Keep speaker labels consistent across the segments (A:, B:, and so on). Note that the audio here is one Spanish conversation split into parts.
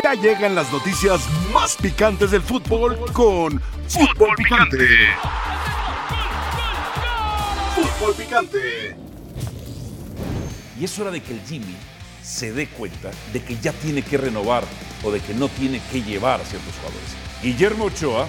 A: Ya llegan las noticias más picantes del fútbol con Fútbol Picante. Fútbol Picante.
B: Y es hora de que el Jimmy se dé cuenta de que ya tiene que renovar o de que no tiene que llevar a ciertos jugadores. Guillermo Ochoa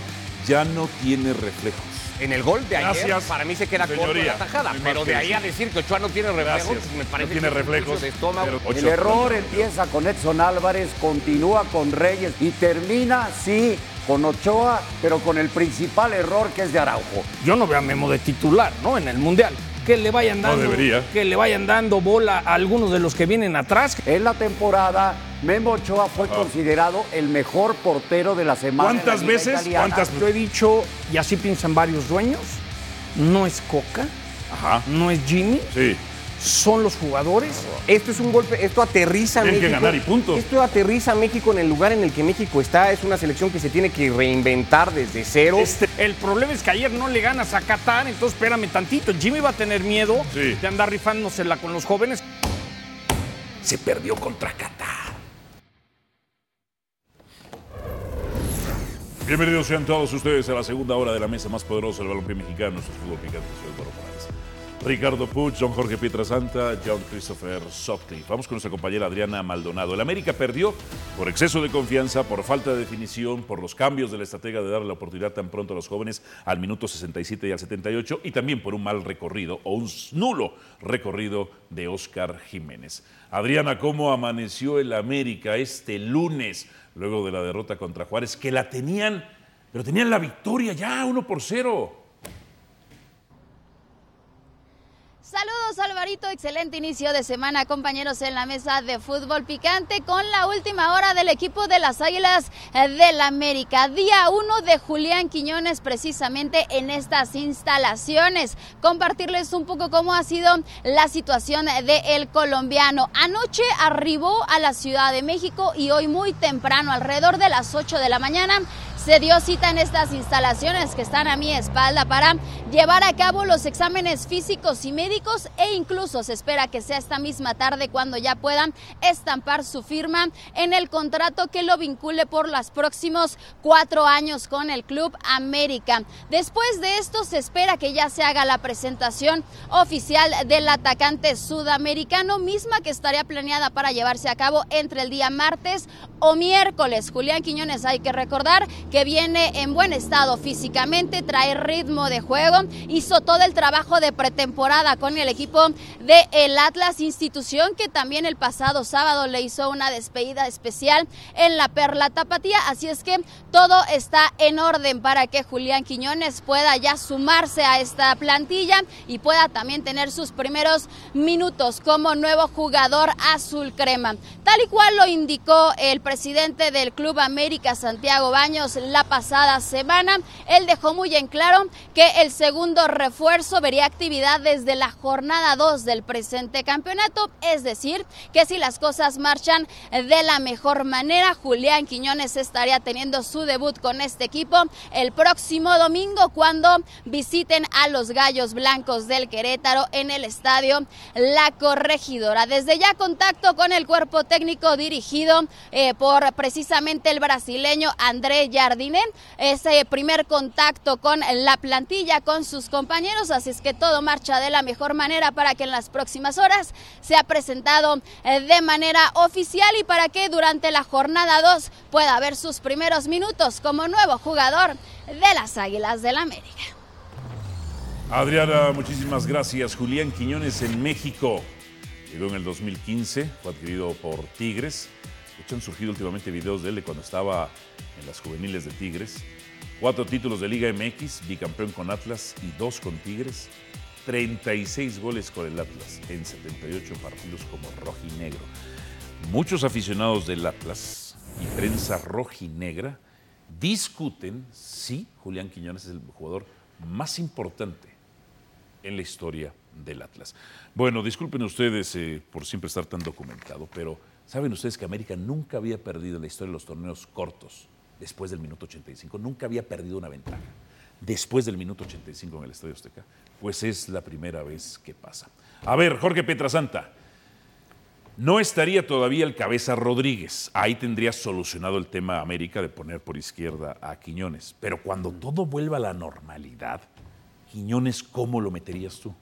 B: ya no tiene reflejos.
C: En el gol de ayer,
B: Gracias,
C: para mí se queda corto la tajada.
B: No
C: Pero de ahí a
B: decir.
C: que Ochoa no tiene reflejos,
B: Gracias.
C: me parece
B: No tiene
C: que
B: reflejos,
C: de estómago.
B: pero-
D: El error empieza con Edson Álvarez, continúa con Reyes y termina, sí, con Ochoa, pero con el principal error que es de Araujo.
E: yo no veo a Memo de titular, ¿no? En el Mundial. Que le vayan
B: No
E: dando,
B: debería.
E: que le vayan dando bola a algunos de los que vienen atrás.
D: En la temporada, Memo Ochoa fue considerado el mejor portero de la semana. la
B: Ah. ¿Cuántas veces?
D: italiana.
B: ¿Cuántas?
E: Lo he dicho, y así piensan varios dueños, no es Coca,
B: Ajá.
E: no es Jimmy,
B: Sí.
E: son los jugadores.
C: Esto es un golpe, esto aterriza a
B: Tienen que
C: México.
B: ganar y punto.
C: Esto aterriza a México en el lugar en el que México está. Es una selección que se tiene que reinventar desde cero.
E: Este, el problema es que ayer no le ganas a Qatar, entonces espérame tantito. Jimmy va a tener miedo
B: Sí.
E: de andar rifándosela con los jóvenes.
B: Se perdió contra Qatar. Bienvenidos sean todos ustedes a la segunda hora de la mesa más poderosa del balompié mexicano. Es Fútbol Picante, soy Eduardo. Ricardo Puch, John Jorge Pietrasanta, John Christopher Sutcliffe. Vamos con nuestra compañera Adriana Maldonado. El América perdió por exceso de confianza, por falta de definición, por los cambios de la estratega de darle la oportunidad tan pronto a los jóvenes al minuto 67 y al 78 y también por un mal recorrido o un nulo recorrido de Oscar Jiménez. Adriana, ¿cómo amaneció el América este lunes luego de la derrota contra Juárez? Que la tenían, pero tenían la victoria ya, 1 por 0.
F: Saludos Alvarito, excelente inicio de semana compañeros en la mesa de fútbol picante con la última hora del equipo de las Águilas del América. Día 1 de Julián Quiñones precisamente en estas instalaciones. Compartirles un poco cómo ha sido la situación del colombiano. Anoche arribó a la Ciudad de México y hoy muy temprano, alrededor de las 8 de la mañana, se dio cita en estas instalaciones que están a mi espalda para llevar a cabo los exámenes físicos y médicos e incluso se espera que sea esta misma tarde cuando ya puedan estampar su firma en el contrato que lo vincule por los próximos cuatro años con el Club América. Después de esto se espera que ya se haga la presentación oficial del atacante sudamericano, misma que estaría planeada para llevarse a cabo entre el día martes o miércoles. Julián Quiñones hay que recordar que viene en buen estado físicamente, trae ritmo de juego, hizo todo el trabajo de pretemporada con el equipo de el Atlas, institución que también el pasado sábado le hizo una despedida especial en la Perla Tapatía, así es que todo está en orden para que Julián Quiñones pueda ya sumarse a esta plantilla y pueda también tener sus primeros minutos como nuevo jugador azul crema. Tal y cual lo indicó el presidente del Club América, Santiago Baños, la pasada semana, él dejó muy en claro que el segundo refuerzo vería actividad desde la jornada 2 del presente campeonato, es decir, que si las cosas marchan de la mejor manera, Julián Quiñones estaría teniendo su debut con este equipo el próximo domingo cuando visiten a los Gallos Blancos del Querétaro en el estadio La Corregidora. Desde ya contacto con el cuerpo técnico dirigido eh, por precisamente el brasileño André Jardine, ese primer contacto con la plantilla, con sus compañeros, así es que todo marcha de la mejor manera para que en las próximas horas sea presentado eh, de manera oficial y para que durante la jornada 2 pueda ver sus primeros minutos como nuevo jugador de las Águilas del América.
B: Adriana, muchísimas gracias. Julián Quiñones en México. Llegó en el 2015, fue adquirido por Tigres. De hecho, han surgido últimamente videos de él cuando estaba en las juveniles de Tigres. Cuatro títulos de Liga MX, bicampeón con Atlas y dos con Tigres. 36 goles con el Atlas en 78 partidos como rojinegro. Muchos aficionados del Atlas y prensa rojinegra discuten si Julián Quiñones es el jugador más importante en la historia del Atlas. Bueno, disculpen ustedes eh, por siempre estar tan documentado, pero ¿saben ustedes que América nunca había perdido en la historia de los torneos cortos después del minuto 85? Nunca había perdido una ventaja después del minuto 85 en el Estadio Azteca. Pues es la primera vez que pasa. A ver, Jorge Pietrasanta, No estaría todavía el cabeza Rodríguez. Ahí tendría solucionado el tema América de poner por izquierda a Quiñones. Pero cuando todo vuelva a la normalidad, Quiñones, ¿cómo lo meterías tú?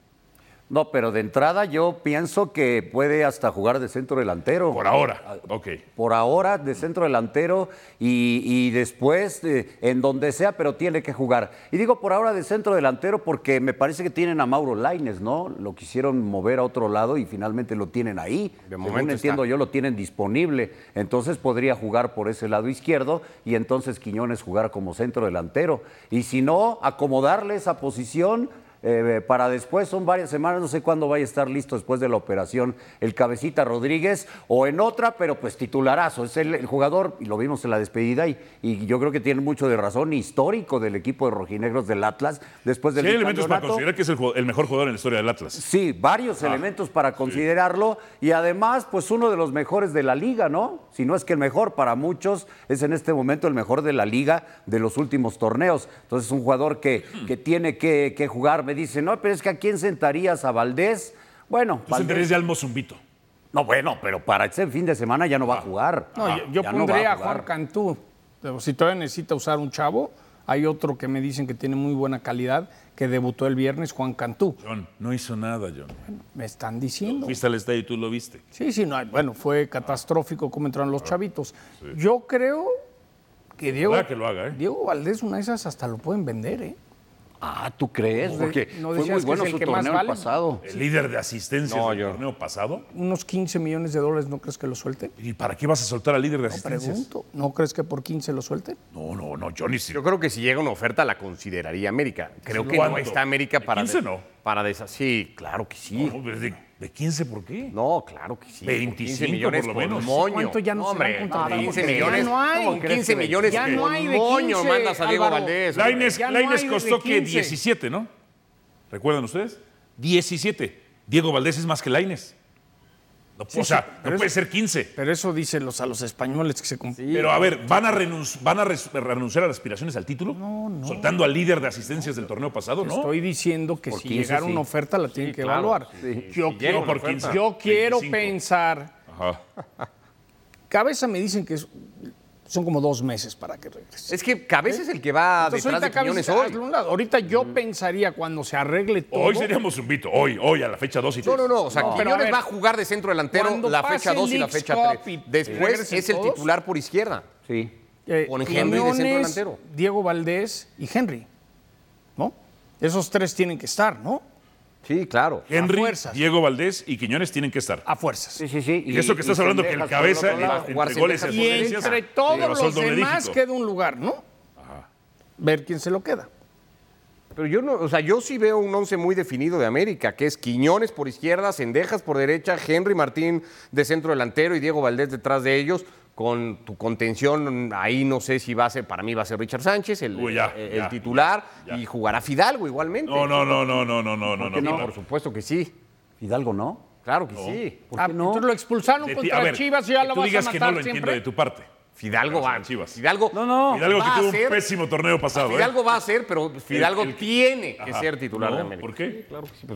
D: No, pero de entrada yo pienso que puede hasta jugar de centro delantero.
B: Por ahora. Ok.
D: Por ahora de centro delantero y, y después eh, en donde sea, pero tiene que jugar. Y digo por ahora de centro delantero porque me parece que tienen a Mauro Laines, ¿no? Lo quisieron mover a otro lado y finalmente lo tienen ahí.
C: De
D: Según
C: momento
D: entiendo
C: está.
D: yo, lo tienen disponible. Entonces podría jugar por ese lado izquierdo y entonces Quiñones jugar como centro delantero. Y si no, acomodarle esa posición eh, para después, son varias semanas, no sé cuándo vaya a estar listo después de la operación el Cabecita Rodríguez o en otra, pero pues titularazo. Es el, el jugador, y lo vimos en la despedida, y, y yo creo que tiene mucho de razón, histórico del equipo de rojinegros del Atlas después del
B: Sí, hay elementos para considerar que es el, mejor jugador en la historia del Atlas.
D: Sí, varios elementos para considerarlo y además, pues uno de los mejores de la liga, ¿no? Si no es que el mejor para muchos, es en este momento el mejor de la liga de los últimos torneos. Entonces, es un jugador que, que tiene que, que jugar. Me dice, no, pero es que ¿a quién sentarías? ¿A Valdés? Bueno,
B: Tú
D: Valdés-
B: sentarías de Almo Zumbito.
D: No, bueno, pero para este fin de semana ya no va a jugar.
E: No,
B: Ah,
E: yo, yo
D: no va
E: pondría a. Juan Cantú. Pero si todavía necesita usar un chavo, hay otro que me dicen que tiene muy buena calidad, que debutó el viernes, Juan Cantú.
B: John, no hizo nada, John.
E: Me están diciendo.
B: Fuiste al estadio y tú lo viste.
E: Sí, sí, no, bueno, fue catastrófico cómo entraron los chavitos. Yo creo que Diego,
B: que lo haga, ¿eh?
E: Diego Valdés, una de esas hasta lo pueden vender, ¿eh?
D: Ah, ¿tú crees? Porque
E: ¿no
D: fue
E: decías
D: muy
E: que
D: bueno
E: es el
D: su
E: que más
D: torneo el
E: vale?
D: pasado.
B: El líder de asistencias
C: No,
B: del
C: yo-
B: torneo pasado.
E: Unos 15 millones de dólares, ¿no crees que lo suelten?
B: ¿Y para qué vas a soltar al líder de asistencias?
E: Pregunto, ¿no crees que por 15 lo suelten?
B: No, no, no, Johnny. sí.
C: Yo creo que si llega una oferta la consideraría América. Creo que
B: ¿Cuánto?
C: no está América
B: ¿De
C: para
B: 15
C: des-
B: no?
C: para desa- Sí, claro que sí.
B: No, ¿de, de 15 por qué?
C: No, claro que sí.
B: 25
C: millones
B: por lo menos.
C: moño.
E: ¿Cuánto ya no se
C: hombre,
E: contratando?
C: 15
E: Porque ya
C: millones.
E: no hay.
C: ¿Cómo 15 millones
E: Ya no
C: con
E: hay de
C: moño
E: 15,
C: mandas a Diego
E: Álvaro.
C: Valdés.
B: Laines,
E: no
B: costó que
E: 15.
B: 17, ¿no? ¿Recuerdan ustedes? 17. Diego Valdés es más que Laines. No, o sea, no puede ser 15.
E: Pero eso dicen los, a los españoles que se comp-
B: Pero a ver, ¿van a, renunci- van a renunciar a las aspiraciones al título? No, no. ¿Soltando al líder de asistencias del torneo pasado? No.
E: Estoy diciendo que si
D: 15
E: llegara
D: sí.
E: una oferta la tienen que
C: claro,
E: evaluar. Yo, quiero,
B: por 15,
E: yo quiero
B: 25.
E: pensar.
B: Ajá.
E: Cabeza me dicen que es- son como dos meses para que regrese.
C: Es que Cabeza es el que va
E: Entonces,
C: detrás de
E: ahorita
C: Quiñones hoy.
E: un lado. Ahorita yo pensaría cuando se arregle todo.
B: Hoy seríamos un vito. Hoy, hoy, a la fecha 2 y 3.
C: No, no, no. O sea,
E: No.
C: Quiñones
E: ver,
C: va a jugar de centro delantero la fecha 2 y la fecha
E: Cup
C: 3.
E: y
C: Después es el
E: todos.
C: titular por izquierda.
D: Sí.
E: Eh,
C: Con Henry de centro
E: Quiñones,
C: delantero.
E: Diego Valdés y Henry. ¿No? Esos tres tienen que estar, ¿no?
C: Sí, claro.
B: Henry. Diego Valdés y Quiñones tienen que estar.
E: A fuerzas.
D: Sí, sí, sí.
B: Y, eso que estás hablando que el cabeza entre goles y
E: entre todos los demás queda un lugar, ¿no? Ver quién se lo queda.
C: Pero yo no, o sea, yo sí veo un once muy definido de América, que es Quiñones por izquierda, Cendejas por derecha, Henry Martín de centro delantero y Diego Valdés detrás de ellos. Con tu contención, ahí no sé si va a ser, para mí va a ser Richard Sánchez, el,
B: Uy, ya,
C: el
B: ya,
C: titular,
B: ya, ya.
C: y jugará Fidalgo igualmente.
B: No, no, no, no, no, no, no, no, no.
C: Sí,
B: no.
C: por supuesto que sí.
D: Hidalgo, ¿no?
C: Claro que sí.
D: ¿Por
E: Ah,
D: qué no?
E: Entonces lo expulsaron
B: De ti-
E: contra
B: a ver,
E: Chivas y ya
B: que
E: lo
B: tú
E: vas
B: digas
E: a
B: que
E: matar
B: no lo entiendo
E: siempre.
B: de tu parte.
C: Fidalgo va.
B: Chivas.
C: Fidalgo,
D: No, no.
B: Fidalgo que tuvo un pésimo torneo pasado. ¿eh?
C: Fidalgo va a ser, pero Fidalgo
B: el-
C: tiene que
B: Ajá.
C: ser titular
B: No,
C: de América.
B: ¿Por qué?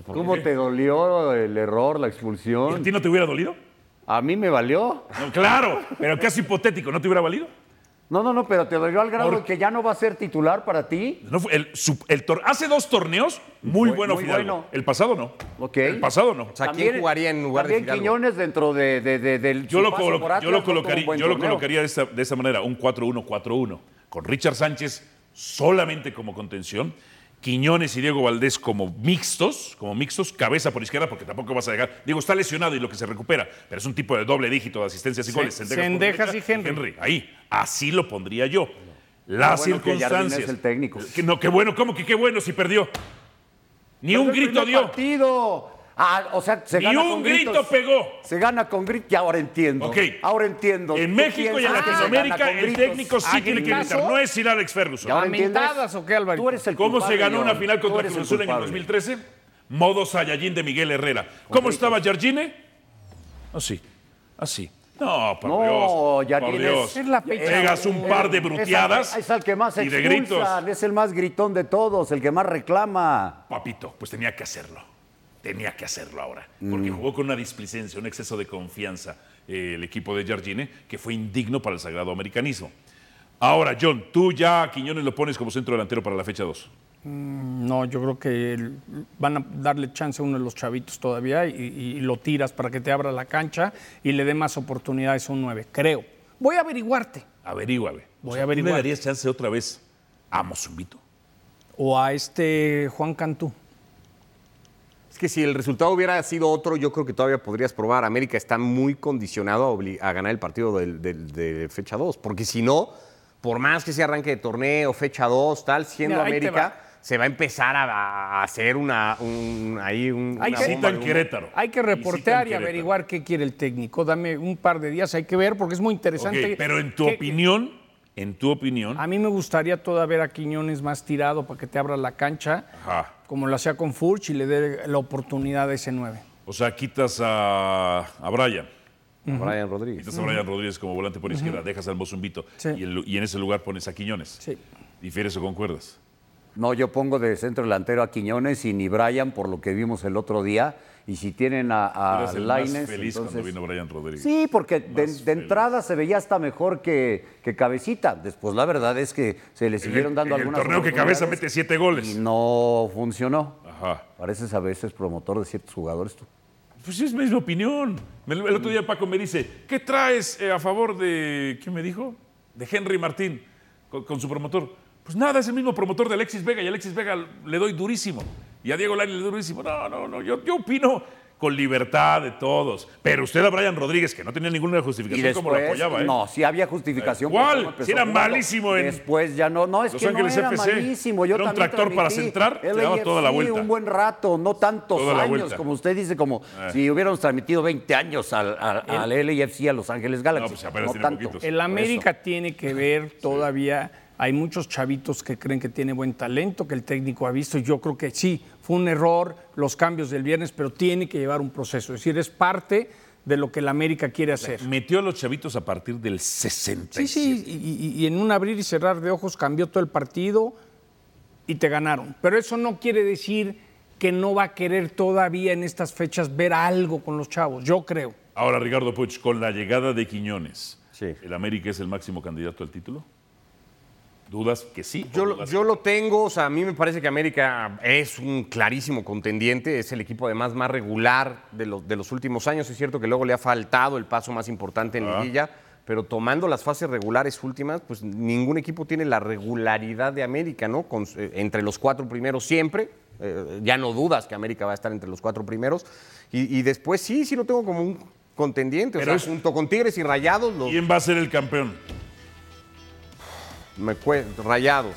D: ¿Cómo te dolió el error, la
B: ¿Y ¿A
D: expulsión?
B: ti no te hubiera dolido?
D: A mí me valió.
B: No, claro, pero caso hipotético, ¿no te hubiera valido?
D: No, no, no, pero te dolió al grado
B: Por-
D: de que ya no va a ser titular para ti.
B: No fue- el, el tor- hace dos torneos muy
D: Muy-
B: bueno
D: muy
B: Fidalgo.
D: bueno.
B: El pasado no.
D: Ok.
B: El pasado no.
C: O sea, ¿quién jugaría en lugar de
D: también
C: Fidalgo?
D: Quiñones dentro de, de- de- del
B: Yo lo, colo- yo lo colocaría, yo lo colocaría de esta, de esta manera, un 4-1-4-1, con Richard Sánchez solamente como contención, Quiñones y Diego Valdés como mixtos, como mixtos, cabeza por izquierda, porque tampoco vas a llegar. Diego está lesionado y lo que se recupera, pero es un tipo de doble dígito de asistencias y goles. Derecha
E: y Henry.
B: Ahí, así lo pondría yo. Las
D: Qué bueno que
B: circunstancias.
D: es el técnico.
B: Que no, qué bueno, ¿cómo que qué bueno si perdió? Ni un
D: Pero
B: grito dio.
D: partido. Ah, o sea, se
B: Ni
D: gana
B: un
D: con
B: grito
D: gritos.
B: pegó.
D: Se gana con gritos. Ya ahora entiendo.
B: Ok.
D: Ahora entiendo.
B: En
D: Tú
B: México y en
D: piensas que se
B: Latinoamérica
D: gana con
B: el
D: gritos.
B: técnico sí
E: ¿A
B: tiene que gritar. No es Sir Alex Ferguson.
D: ¿Y ahora
E: ¿A
D: entiendes?
E: mentadas o qué, Alvarito?
D: Tú eres el
B: ¿Cómo se
D: culpable,
B: ganó una final
D: Tú
B: contra
D: eres
B: Cruz
D: el
B: Azul en el
D: culpable.
B: 2013? Modo Saiyajin de Miguel Herrera. ¿Cómo estaba Jardine? Así, así. No, por
D: No,
B: Dios. por
D: Jardine
B: Dios.
D: es-
E: Es la fecha
B: Pegas un
E: uno.
B: par de
D: Es,
B: bruteadas
D: es el que más
B: y de gritos.
D: expulsan, es el más gritón de todos, el que más reclama.
B: Papito, pues tenía que hacerlo. Tenía que hacerlo ahora, porque jugó con una displicencia, un exceso de confianza eh, el equipo de Jardine, que fue indigno para el sagrado americanismo. Ahora, John, tú ya a Quiñones lo pones como centro delantero para la fecha 2.
E: No, yo creo que van a darle chance a uno de los chavitos todavía y, y lo tiras para que te abra la cancha y le dé más oportunidades a un 9, creo. Voy a averiguarte.
B: Averíguame.
E: Voy a
B: ¿Tú
E: averiguar.
B: le darías chance otra vez a Mozumbito?
E: O a este Juan Cantú.
C: Es que si el resultado hubiera sido otro, yo creo que todavía podrías probar. América está muy condicionado a, ganar el partido de fecha 2, porque si no, por más que se arranque de torneo, fecha 2, tal, siendo
E: Mira,
C: América,
E: va.
C: se va a empezar a, a hacer una, un, ahí un,
E: Hay
C: una
E: que-
C: bomba
B: en. Querétaro.
E: Hay que reportear y averiguar qué quiere el técnico. Dame un par de días, hay que ver porque es muy interesante.
B: Pero en tu
E: ¿Qué-
B: opinión, en tu opinión,
E: A mí me gustaría todavía ver a Quiñones más tirado para que te abra la cancha,
B: Ajá.
E: como lo hacía con Furch y le dé la oportunidad a ese 9.
B: o sea, quitas a, a Brian,
C: Brian Rodríguez.
B: quitas a Brian Rodríguez como volante por izquierda, dejas al Mozumbito
E: Sí.
B: y, el- y en ese lugar pones a Quiñones.
E: Sí.
B: ¿Difieres o concuerdas?
D: No, yo pongo de centro delantero a Quiñones y ni Brian por lo que vimos el otro día. Y si tienen a, a
B: el
D: Lainez,
B: feliz
D: entonces-
B: cuando vino Brian Rodríguez.
D: Sí, porque de, entrada se veía hasta mejor que, que Cabecita. Después la verdad es que se le siguieron dando
B: en el
D: algunas
B: torneo que Cabeza mete siete goles.
D: Y no funcionó.
B: Ajá.
D: Pareces a veces promotor de ciertos jugadores tú.
B: Pues es mi opinión. Me- El otro día Paco me dice, ¿qué traes eh, a favor de, ¿qué me dijo? De Henry Martín, con, con su promotor. Pues nada, es el mismo promotor de Alexis Vega y Alexis Vega le doy durísimo. Y a Diego Lainez le durísimo. No, no, no, yo, yo opino con libertad de todos. Pero usted a Brian Rodríguez, que no tenía ninguna
D: Y
B: justificación, como lo
D: después,
B: apoyaba, ¿eh?
D: no, sí había justificación.
B: ¿Cuál? Si era malísimo en
D: Después ya no, no, es
B: Los
D: que
B: Ángeles
D: no era
B: FC.
D: malísimo. Yo
B: Era un tractor para centrar, te daba toda la vuelta.
D: un buen rato, no tantos
B: Toda
D: años, como usted dice, como
B: Eh.
D: si hubiéramos transmitido 20 años al, al, al LAFC a Los Ángeles Galaxy.
B: No, pues apenas tiene
D: tanto.
B: poquitos.
E: El América tiene que ver todavía. Hay muchos chavitos que creen que tiene buen talento, que el técnico ha visto. Yo creo que sí, fue un error los cambios del viernes, pero tiene que llevar un proceso. Es decir, es parte de lo que el América quiere hacer.
B: Metió a los chavitos a partir del 67.
E: Sí, sí, y, y- y en un abrir y cerrar de ojos cambió todo el partido y te ganaron. Pero eso no quiere decir que no va a querer todavía en estas fechas ver algo con los chavos. Yo creo.
B: Ahora, Ricardo Puch, con la llegada de Quiñones,
C: Sí.
B: ¿el América es el máximo candidato al título? ¿Dudas que sí?
C: Yo,
B: dudas
C: yo lo tengo, o sea, a mí me parece que América es un clarísimo contendiente, es el equipo además más regular de los, de los últimos años. Es cierto que luego le ha faltado el paso más importante en
B: Ah.
C: Liguilla, pero tomando las fases regulares últimas, pues ningún equipo tiene la regularidad de América, ¿no? Con- eh, entre los cuatro primeros siempre, eh, ya no dudas que América va a estar entre los cuatro primeros. Y, y después sí, sí lo tengo como un contendiente,
B: Pero
C: o
B: es-
C: sea, junto con Tigres y Rayados, los,
B: ¿Quién va a ser el campeón?
C: Me Rayados.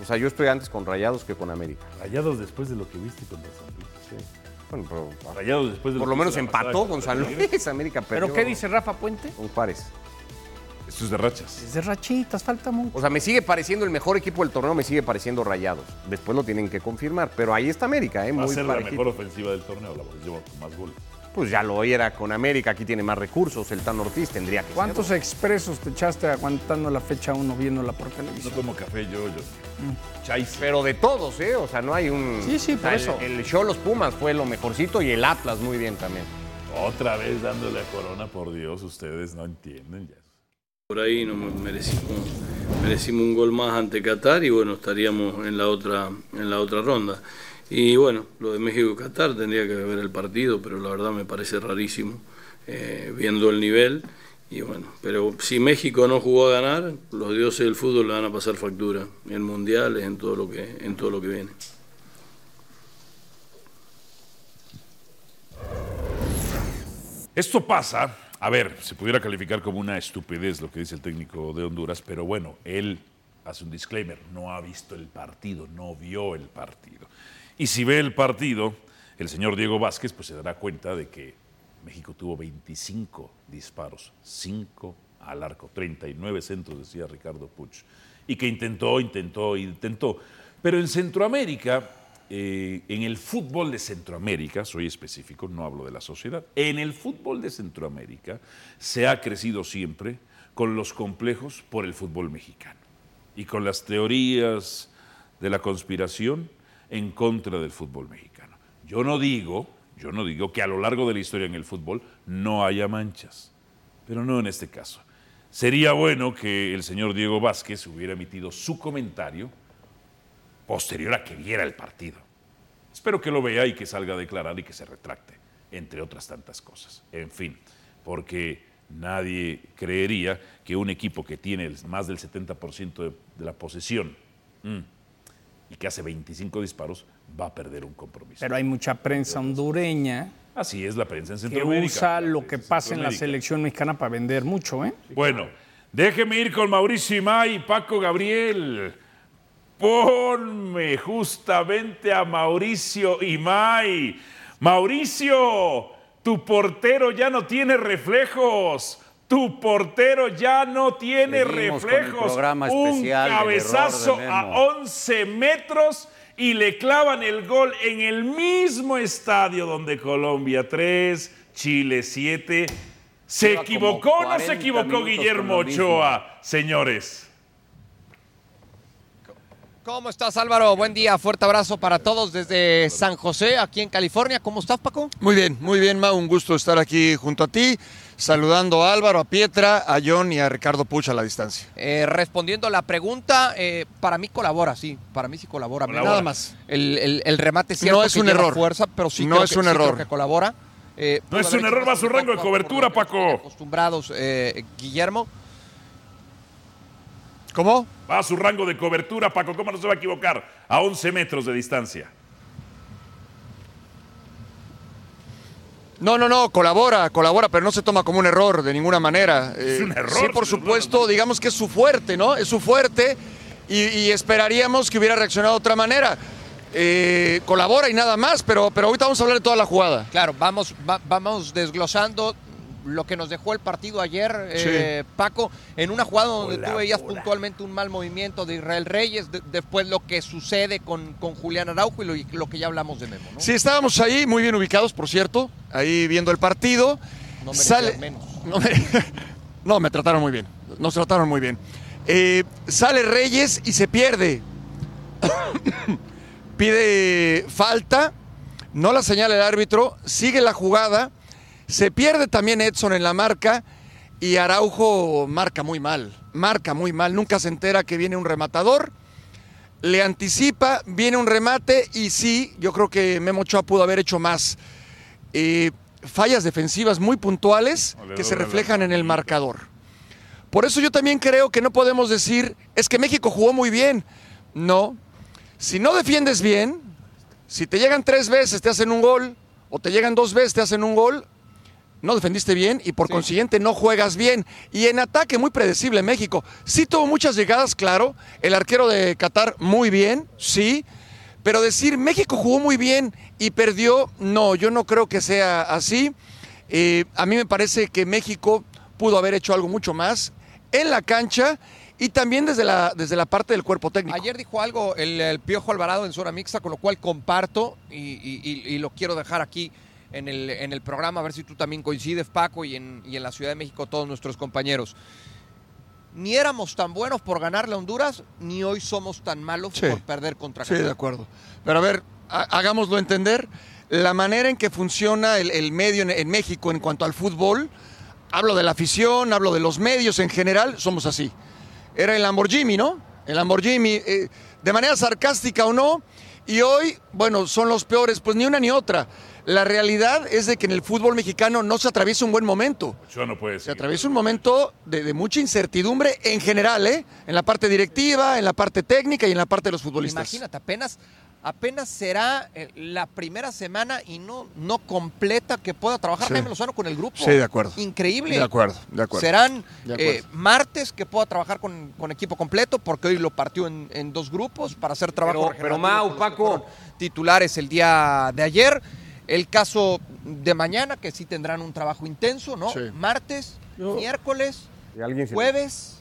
C: O sea, yo estoy antes con Rayados que con América.
B: Rayados después de lo que viste contra San Luis.
C: Bueno, pero
B: Rayados después de
C: por
B: lo
C: lo
B: que
C: menos empató con San. Luis. América perdió
E: ¿Pero qué dice Rafa Puente?
C: con Juárez.
B: Esto es de rachas.
E: Es de rachitas, falta mucho.
C: O sea, me sigue pareciendo el mejor equipo del torneo, me sigue pareciendo Rayados. Después lo tienen que confirmar, pero ahí está América, ¿eh?
B: Va a
C: muy
B: ser la mejor ofensiva del torneo, la lleva con más goles.
C: Pues ya lo era con América, aquí tiene más recursos, el Tan Ortiz tendría que
E: ¿Cuántos expresos te echaste aguantando la fecha uno viéndola por
B: No
E: televisión?
B: tomo café yo, yo. Chais.
C: Pero de todos, ¿eh? O sea, no hay un...
E: Sí, sí,
C: o sea,
E: por
C: el-
E: eso.
C: El, show Los Pumas fue lo mejorcito y el Atlas muy bien también.
B: Otra vez dándole a Corona, por Dios, ustedes no entienden ya.
G: Por ahí no merecimos, merecimos un gol más ante Qatar y bueno, estaríamos en la otra, en la otra ronda. Y bueno, lo de México-Qatar tendría que ver el partido, pero la verdad me parece rarísimo, eh, viendo el nivel. Y bueno, pero si México no jugó a ganar, los dioses del fútbol le van a pasar factura en mundiales, en todo lo que, en todo lo que viene.
B: Esto pasa, a ver, se pudiera calificar como una estupidez lo que dice el técnico de Honduras, pero bueno, él hace un disclaimer, no ha visto el partido, no vio el partido. Y si ve el partido, el señor Diego Vázquez pues se dará cuenta de que México tuvo 25 disparos, 5 al arco, 39 centros, decía Ricardo Puch, y que intentó, intentó, intentó. Pero en Centroamérica, eh, en el fútbol de Centroamérica, soy específico, no hablo de la sociedad, en el fútbol de Centroamérica se ha crecido siempre con los complejos por el fútbol mexicano y con las teorías de la conspiración en contra del fútbol mexicano. Yo no digo Yo no digo que a lo largo de la historia en el fútbol no haya manchas, pero no en este caso. Sería bueno que el señor Diego Vázquez hubiera emitido su comentario posterior a que viera el partido. Espero que lo vea y que salga a declarar y que se retracte, entre otras tantas cosas. En fin, porque nadie creería que un equipo que tiene más del 70% de, de, la posesión mm, y que hace 25 disparos va a perder un compromiso.
E: Pero hay mucha prensa hondureña
B: Así es la prensa en
E: que
B: Centroamérica.
E: usa
B: la
E: lo que pasa en la selección mexicana para vender mucho, ¿eh?
B: Bueno, déjeme ir con Mauricio Imay y Paco Gabriel. Ponme justamente a Mauricio Imay. Mauricio, tu portero ya no tiene reflejos. Tu portero ya no tiene reflejos. Un cabezazo a
D: Memo.
B: 11 metros y le clavan el gol en el mismo estadio donde Colombia 3, Chile 7. ¿Se equivocó o no
D: 40
B: se equivocó Guillermo. Ochoa, señores?
H: ¿Cómo estás Álvaro? Buen día, fuerte abrazo para todos desde San José, aquí en California. ¿Cómo estás Paco?
I: Muy bien, muy bien, Mau. Un gusto estar aquí junto a ti, saludando a Álvaro, a Pietra, a John y a Ricardo Puch a la distancia.
H: Eh, respondiendo a la pregunta, eh, para mí colabora, sí, para mí sí colabora.
B: Colabora.
I: Nada más.
H: El, el- el remate cierto
I: No es
H: que
I: un error.
H: fuerza, pero sí
I: No
H: creo
I: es
H: que-
I: un
H: sí creo
I: error.
H: que colabora. Eh,
B: No es un error, va a su rango de cobertura, Paco.
H: Acostumbrados, eh, Guillermo.
I: ¿Cómo?
B: Va a su rango de cobertura, Paco. ¿Cómo no se va a equivocar? A 11 metros de distancia.
I: No, no, no, colabora, colabora, pero no se toma como un error de ninguna manera.
B: Es
I: Eh,
B: un error,
I: Sí, por supuesto, digamos que es su fuerte, ¿no? Es su fuerte y, y esperaríamos que hubiera reaccionado de otra manera. Eh, colabora y nada más, pero, pero ahorita vamos a hablar de toda la jugada.
H: Claro, vamos, va- vamos desglosando lo que nos dejó el partido ayer, eh, Paco, en una jugada donde tú veías puntualmente un mal movimiento de Israel Reyes, de- después lo que sucede con, con Julián Araujo y lo, y lo que ya hablamos de Memo, ¿no?
I: Sí, estábamos ahí, muy bien ubicados, por cierto, ahí viendo el partido.
H: No merecías menos.
I: No me, no, me trataron muy bien. Nos trataron muy bien. Eh, sale Reyes y se pierde. Pide falta, no la señala el árbitro, sigue la jugada, se pierde también Edson en la marca y Araujo marca muy mal, marca muy mal, nunca se entera que viene un rematador le anticipa, viene un remate y sí, yo creo que Memo Ochoa pudo haber hecho más. Eh, fallas defensivas muy puntuales que se reflejan en el marcador. Por eso yo también creo que no podemos decir, es que México jugó muy bien. No, si no defiendes bien, si te llegan tres veces te hacen un gol, o te llegan dos veces te hacen un gol, no defendiste bien y por consiguiente no juegas bien. Y en ataque muy predecible México. Sí tuvo muchas llegadas, claro. El arquero de Qatar muy bien, sí. Pero decir México jugó muy bien y perdió, no, yo no creo que sea así. Eh, a mí me parece que México pudo haber hecho algo mucho más en la cancha y también desde la, desde la parte del cuerpo técnico.
H: Ayer dijo algo el, el Piojo Alvarado en zona mixta, con lo cual comparto y, y- y- y lo quiero dejar aquí en el, en el programa, a ver si tú también coincides, Paco, y en, y en la Ciudad de México todos nuestros compañeros. Ni éramos tan buenos por ganarle a Honduras, ni hoy somos tan malos
I: Sí.
H: por perder contra
I: Sí, de acuerdo. Pero a ver, hagámoslo entender. La manera en que funciona el, el medio en, en México en cuanto al fútbol, hablo de la afición, hablo de los medios en general, somos así. Era el Lamborghini, ¿no? El Lamborghini, eh, de manera sarcástica o no, y hoy, bueno, son los peores, pues ni una ni otra. La realidad es de que en el fútbol mexicano no se atraviesa un buen momento.
B: Ochoa no puede
I: Se
B: seguir.
I: atraviesa un momento de, de mucha incertidumbre en general, ¿eh? En la parte directiva, en la parte técnica y en la parte de los futbolistas.
H: Imagínate, apenas, apenas será eh, la primera semana y no, no completa que pueda trabajar
I: Sí.
H: Jaime Lozano con el grupo.
I: Sí, de acuerdo.
H: Increíble.
I: De acuerdo, de acuerdo.
H: Serán
I: De acuerdo.
H: eh, martes que pueda trabajar con, con equipo completo, porque hoy lo partió en, en dos grupos para hacer trabajo.
C: Pero- pero, Mau, Paco.
H: Titulares el día de ayer. El caso de mañana, que sí tendrán un trabajo intenso, ¿no?
I: Sí.
H: Martes, miércoles,
C: alguien
H: jueves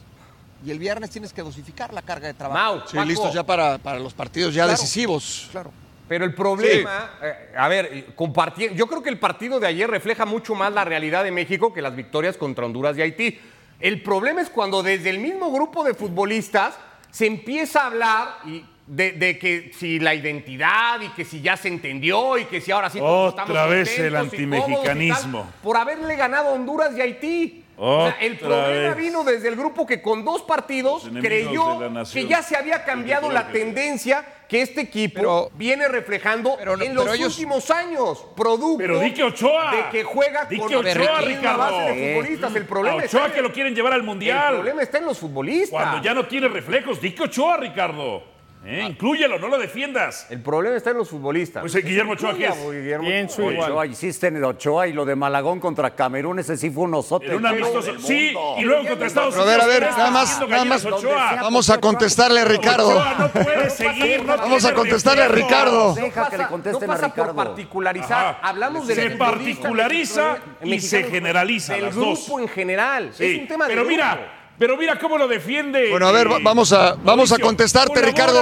H: y el viernes tienes que dosificar la carga de trabajo.
C: Mau,
I: Sí,
C: Paco,
I: listos ya para, para los partidos ya
H: Claro.
I: decisivos.
H: Claro.
C: Pero el problema, eh, a ver, compartir, yo creo que el partido de ayer refleja mucho más la realidad de México que las victorias contra Honduras y Haití. El problema es cuando desde el mismo grupo de futbolistas se empieza a hablar, y de, de que si la identidad y que si ya se entendió y que si ahora sí
B: Otra
C: estamos
B: vez el antimexicanismo.
C: por haberle ganado a Honduras y Haití. O sea, el problema
B: vez.
C: vino desde el grupo que con dos partidos creyó
B: la
C: que ya se había cambiado la tendencia que este equipo
H: Pero-
C: viene reflejando
H: pero
C: en los
H: ellos-
C: últimos años. Producto
B: Pero di que Ochoa.
C: de que juega
B: Di
C: con
B: que
C: una
B: Ochoa, Ricardo.
C: base de futbolistas. El
B: A
C: problema, está
B: Ochoa
C: en-
B: que lo quieren llevar al
C: el
B: Mundial.
C: problema está en los futbolistas.
B: Cuando ya no tiene reflejos, di que Ochoa, Ricardo. ¿Eh? Inclúyelo, no lo defiendas.
C: El problema está en los futbolistas.
B: Pues, eh, Guillermo Ochoa, ¿qué es?
C: Guillermo
E: Pienso
C: Ochoa.
D: hiciste en el Ochoa y lo de Malagón contra Camerún, ese sí fue un del
B: Sí, y luego contra Estados
I: Pero a
B: Unidos.
I: ver, a ver,
B: ¿qué
I: nada más, nada más.
B: Ochoa?
I: Vamos a contestarle a Ricardo.
B: Ochoa no puede seguir, no
I: Vamos a contestarle a. Ricardo.
D: Deja que le contesten
C: no
D: a
C: pasa
D: Ricardo.
C: por particularizar.
B: Ajá.
C: Hablamos de
B: Se particulariza y se generaliza, las
C: grupo
B: dos.
C: en general.
B: Sí,
C: Es un tema de
B: pero
C: grupo.
B: mira, pero mira cómo lo defiende.
I: Bueno, a ver, va- vamos a- vamos a contestarte,
B: Colabora,
I: Ricardo.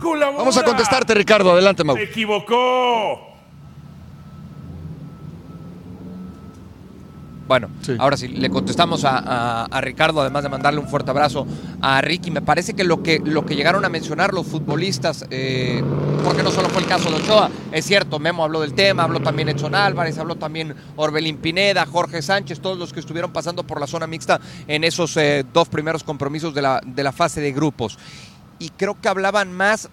B: colabora.
I: Vamos a contestarte, Ricardo. Adelante, Mau.
B: Se equivocó.
H: Bueno,
I: Sí.
H: ahora sí, le contestamos a, a- a Ricardo, además de mandarle un fuerte abrazo a Ricky. Me parece que lo que, lo que llegaron a mencionar los futbolistas, eh, porque no solo fue el caso de Ochoa, es cierto, Memo habló del tema, habló también Edson Álvarez, habló también Orbelín Pineda, Jorge Sánchez, todos los que estuvieron pasando por la zona mixta en esos eh, dos primeros compromisos de la, de la fase de grupos. Y creo que hablaban más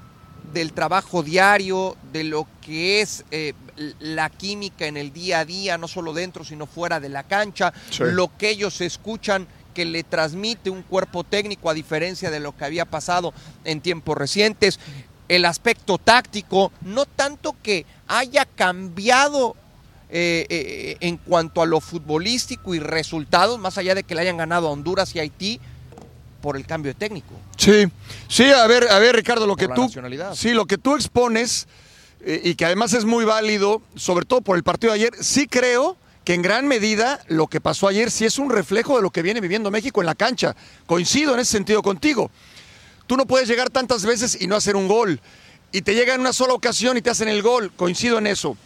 H: del trabajo diario, de lo que es eh, la química en el día a día, no solo dentro, sino fuera de la cancha,
I: Sí.
H: lo que ellos escuchan que le transmite un cuerpo técnico a diferencia de lo que había pasado en tiempos recientes, el aspecto táctico, no tanto que haya cambiado eh, eh, en cuanto a lo futbolístico y resultados, más allá de que le hayan ganado a Honduras y Haití, por el cambio de técnico.
I: Sí, sí, a ver, a ver, Ricardo, lo que tú, sí, lo que tú expones eh, y que además es muy válido, sobre todo por el partido de ayer, sí creo que en gran medida lo que pasó ayer sí es un reflejo de lo que viene viviendo México en la cancha. Coincido en ese sentido contigo. Tú no puedes llegar tantas veces y no hacer un gol. Y te llega en una sola ocasión y te hacen el gol. Coincido en eso.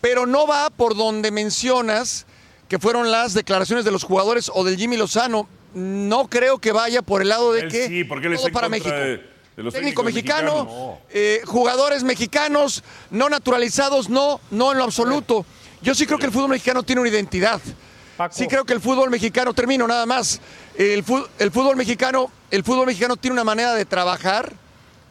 I: Pero no va por donde mencionas que fueron las declaraciones de los jugadores o del Jimmy Lozano. No creo que vaya por el lado de
B: Él
I: que
B: sí, porque él
I: todo para México.
B: de los
I: Técnico mexicano,
B: mexicanos.
I: eh, jugadores mexicanos, no naturalizados, no, no en lo absoluto. Yo sí creo que el fútbol mexicano tiene una identidad.
E: Paco.
I: Sí creo que el fútbol mexicano, termino nada más, el fútbol, el fútbol mexicano, el fútbol mexicano tiene una manera de trabajar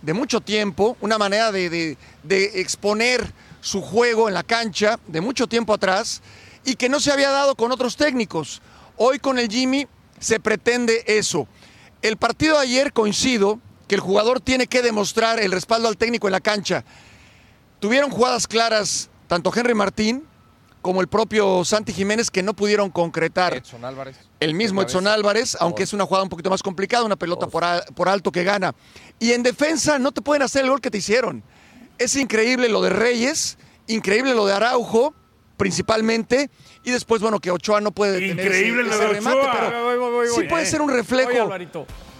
I: de mucho tiempo, una manera de, de- de exponer su juego en la cancha de mucho tiempo atrás y que no se había dado con otros técnicos. Hoy con el Jimmy se pretende eso. El partido de ayer coincido que el jugador tiene que demostrar el respaldo al técnico en la cancha. Tuvieron jugadas claras tanto Henry Martín como el propio Santi Jiménez que no pudieron concretar.
H: Edson Álvarez.
I: El mismo Edson. Álvarez, aunque es una jugada un poquito más complicada, una pelota por, a- por alto que gana. Y en defensa no te pueden hacer el gol que te hicieron. Es increíble lo de Reyes, increíble lo de Araujo, principalmente. Y después, bueno, que Ochoa no puede detener
B: Increíble
I: ese,
B: lo
I: ese
B: de
I: remate,
B: Ochoa.
I: pero
E: Voy, voy, voy,
I: sí puede
E: Eh,
I: ser un reflejo.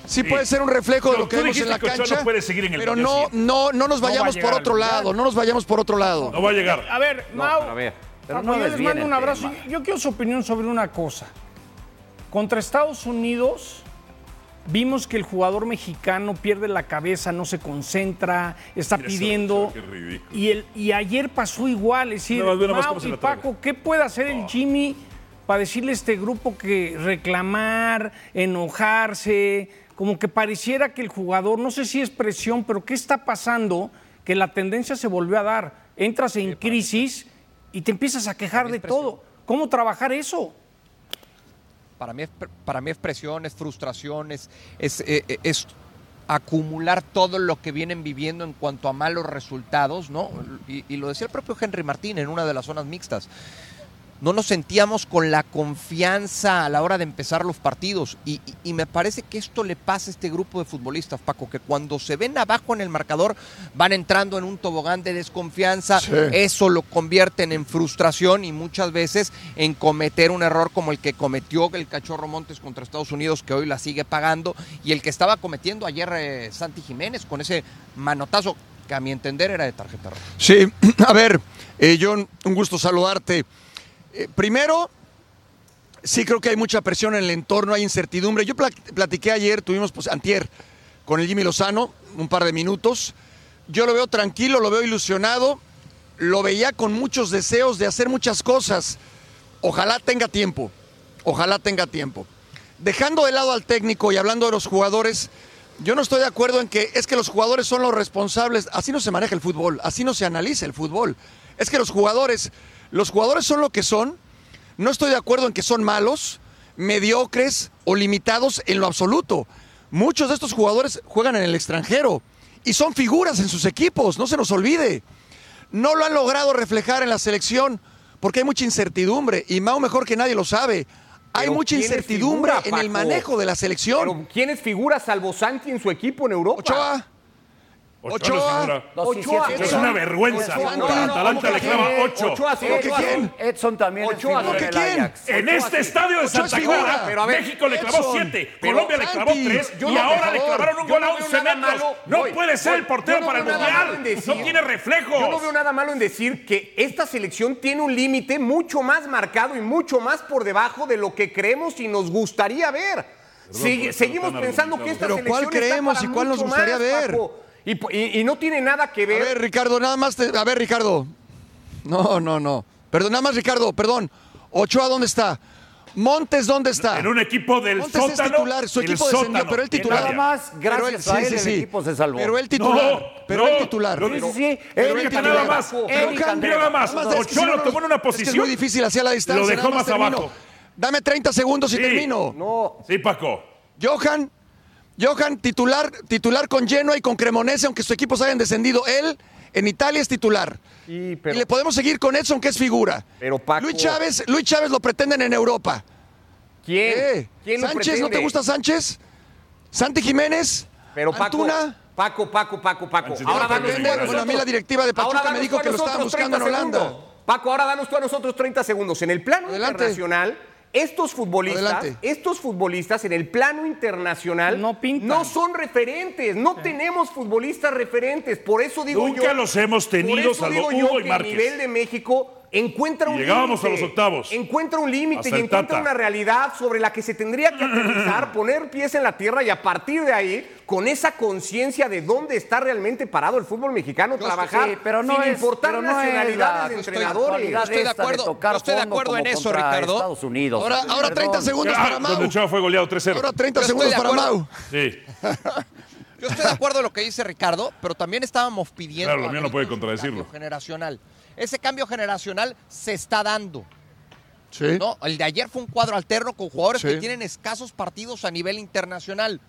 I: Sí puede ser un reflejo de
B: No,
I: lo que vemos en la cancha.
B: no puede seguir en el
I: pero no, no, no nos vayamos por otro lado, no nos vayamos por otro lado.
B: No va a llegar.
E: A ver, Mau,
C: a ver,
D: pero no
E: yo les mando un abrazo.
D: tema.
E: Yo quiero su opinión sobre una cosa. Contra Estados Unidos vimos que el jugador mexicano pierde la cabeza, no se concentra, está
B: Mira
E: pidiendo. Y, el, y ayer pasó igual. Es decir, Mau
B: se
E: y. Paco, ¿qué puede hacer el Jimmy para decirle a este grupo que reclamar, enojarse? Como que pareciera que el jugador, no sé si es presión, pero ¿qué está pasando? Que la tendencia se volvió a dar. Entras en crisis y te empiezas a quejar de todo. ¿Cómo trabajar eso?
H: Para mí, es, para mí es presión, es frustración, es, es, eh, eh, es acumular todo lo que vienen viviendo en cuanto a malos resultados, ¿no? Y, y lo decía el propio Henry Martín en una de las zonas mixtas. No nos sentíamos con la confianza a la hora de empezar los partidos. Y, y- y me parece que esto le pasa a este grupo de futbolistas, Paco, que cuando se ven abajo en el marcador van entrando en un tobogán de desconfianza.
I: Sí.
H: Eso lo convierten en frustración y muchas veces en cometer un error como el que cometió el Cachorro Montes contra Estados Unidos, que hoy la sigue pagando, y el que estaba cometiendo ayer eh, Santi Jiménez con ese manotazo que a mi entender era de tarjeta roja.
I: Sí, a ver, eh, John, un gusto saludarte. Eh, primero, sí creo que hay mucha presión en el entorno, hay incertidumbre. Yo pla- platiqué ayer, tuvimos, pues, antier, con el Jimmy Lozano, un par de minutos. Yo lo veo tranquilo, lo veo ilusionado, lo veía con muchos deseos de hacer muchas cosas. Ojalá tenga tiempo, ojalá tenga tiempo. Dejando de lado al técnico y hablando de los jugadores, yo no estoy de acuerdo en que es que los jugadores son los responsables. Así no se maneja el fútbol, así no se analiza el fútbol. Es que los jugadores, los jugadores son lo que son. No estoy de acuerdo en que son malos, mediocres o limitados en lo absoluto. Muchos de estos jugadores juegan en el extranjero y son figuras en sus equipos, no se nos olvide. No lo han logrado reflejar en la selección porque hay mucha incertidumbre y Mao mejor que nadie lo sabe. Hay mucha
C: ¿quién es
I: incertidumbre
C: figura,
I: en el manejo de la selección.
C: Pero ¿quién es figura salvo Santi en su equipo en Europa?
I: Ochoa,
B: Ochoa
I: Ochoa.
D: es
B: Es una vergüenza.
C: Ochoa, no,
B: Al
C: no, no,
B: Atalanta
C: ¿cómo
B: le
C: que
B: clava
C: quién?
B: 8.
C: Ochoa, sí,
I: ¿Cómo que
C: Ochoa,
I: quién?
C: sí.
D: Edson también es
C: Ochoa,
D: figura
I: ¿cómo que
D: del
I: quién?
D: Ajax.
B: En
C: Ochoa,
B: este
C: sí.
B: estadio de
I: es
B: Santa. Clara,
C: Pero a ver,
B: México le clavó
I: Edson,
B: 7,
I: pero
B: Colombia le clavó
I: Santi,
B: 3
C: yo
B: y
C: no,
B: ahora le clavaron un gol
C: no
B: a
C: veo
B: 11
C: nada
B: metros.
C: malo,
B: No
C: voy,
B: puede ser
C: voy.
B: el portero para el Mundial.
C: decir-
B: No tiene reflejos.
C: Yo no veo nada malo en decir que esta selección tiene un límite mucho más marcado y mucho más por debajo de lo que creemos y nos gustaría ver. Seguimos pensando que esta
I: Pero ¿cuál
C: selección está
I: creemos
C: para
I: y cuál nos
C: mucho
I: gustaría
C: más,
I: ver?
C: Y, y- y no tiene nada que
I: A
C: ver.
I: ver, Ricardo, nada más. te- a ver, Ricardo. No, no, no. Perdón, nada más, Ricardo, perdón. Ochoa, ¿dónde está? Montes, ¿dónde está?
B: En un equipo del
I: Montes es
B: sótano.
I: titular, su
B: el
I: equipo descendió,
B: sótano,
I: pero él
B: en
I: titular.
D: Nada más,
I: Pero él-
D: gracias a
I: sí,
D: él
I: sí,
D: el
I: sí.
D: equipo se salvó.
I: Pero él titular.
B: No,
I: pero
B: no,
I: él titular.
B: lo-
D: Sí, sí, sí.
I: Pero
B: Fíjate
I: titular.
B: nada más.
D: Eric Andrés.
B: nada más.
I: Más, es
B: Ochoa
I: no,
B: lo tomó en una
I: Es que es
B: posición.
I: muy difícil hacia la distancia.
B: Lo dejó más
I: termino.
B: abajo.
I: Dame 30 segundos y
B: Sí.
I: termino.
C: No.
B: Sí, Paco.
I: Johan, Johan, titular, titular con Genoa y con Cremonese, aunque sus equipos hayan descendido. Él en Italia es titular.
C: Sí, pero-
I: Y le podemos seguir con Edson, que es figura.
C: Pero, Paco-
I: Luis Chávez, Luis Chávez lo pretenden en Europa.
C: ¿Quién?
I: ¿Qué?
C: ¿Quién lo
I: ¿Sánchez? ¿No te gusta Sánchez? ¿Santi Jiménez?
C: Pero Paco,
I: ¿Antuna?
C: Paco, Paco, Paco, Paco.
B: Sánchez,
C: Ahora
B: no
C: danos
B: pretende.
C: tú a
B: Bueno,
C: nosotros.
I: a mí la directiva de Pachuca me dijo que lo estaban buscando en
C: 30
I: Holanda.
C: segundos. Paco, ahora danos tú a nosotros 30 segundos. En el plano
I: Adelante.
C: internacional, estos futbolistas,
I: Adelante.
C: estos futbolistas en el plano internacional
E: No pintan.
C: no son referentes. No tenemos futbolistas referentes. Por eso digo
B: Nunca
C: yo.
B: los hemos tenido,
C: por eso
B: salvo
C: digo yo
B: Hugo y
C: que. El nivel de México encuentra un
B: llegábamos
C: límite.
B: a los octavos.
C: Encuentra un límite y encuentra
B: Tata.
C: una realidad sobre la que se tendría que aterrizar, poner pies en la tierra y a partir de ahí, con esa conciencia de dónde está realmente parado el fútbol mexicano, trabajar
D: Sí, pero no
C: sin
D: es,
C: importar
D: pero no es
C: nacionalidades
D: la
C: de entrenadores.
H: Estoy de acuerdo,
D: tocar
H: yo estoy de acuerdo en eso, Ricardo.
D: Estados Unidos.
I: Ahora, ahora 30
D: Perdón.
I: segundos
B: Ah,
I: para
B: donde
I: Mau.
B: Ochoa fue goleado 3-0.
I: Ahora 30
H: Yo estoy
I: segundos para. Mau.
B: Sí.
H: Yo estoy de acuerdo en lo que dice Ricardo, pero también estábamos pidiendo.
B: Claro, lo mío no puede contradecirlo.
H: cambio generacional. Ese cambio generacional se está dando.
I: Sí.
H: ¿no? El de ayer fue un cuadro alterno con jugadores
I: Sí.
H: que tienen escasos partidos a nivel internacional.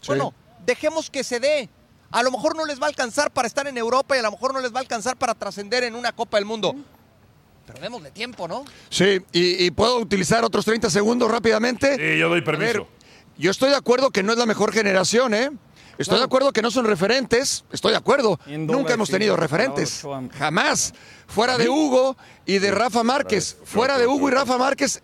I: Sí.
H: Bueno, dejemos que se dé. A lo mejor no les va a alcanzar para estar en Europa y a lo mejor no les va a alcanzar para trascender en una Copa del Mundo. Pero démosle tiempo, ¿no?
I: Sí, y, y puedo utilizar otros 30 segundos rápidamente.
B: Sí, yo doy permiso.
I: ver, yo estoy de acuerdo que no es la mejor generación, ¿eh? Estoy de acuerdo que no son referentes, estoy de acuerdo. Nunca hemos tenido referentes. Jamás. Fuera de Hugo y de Rafa Márquez. Fuera de Hugo y Rafa Márquez.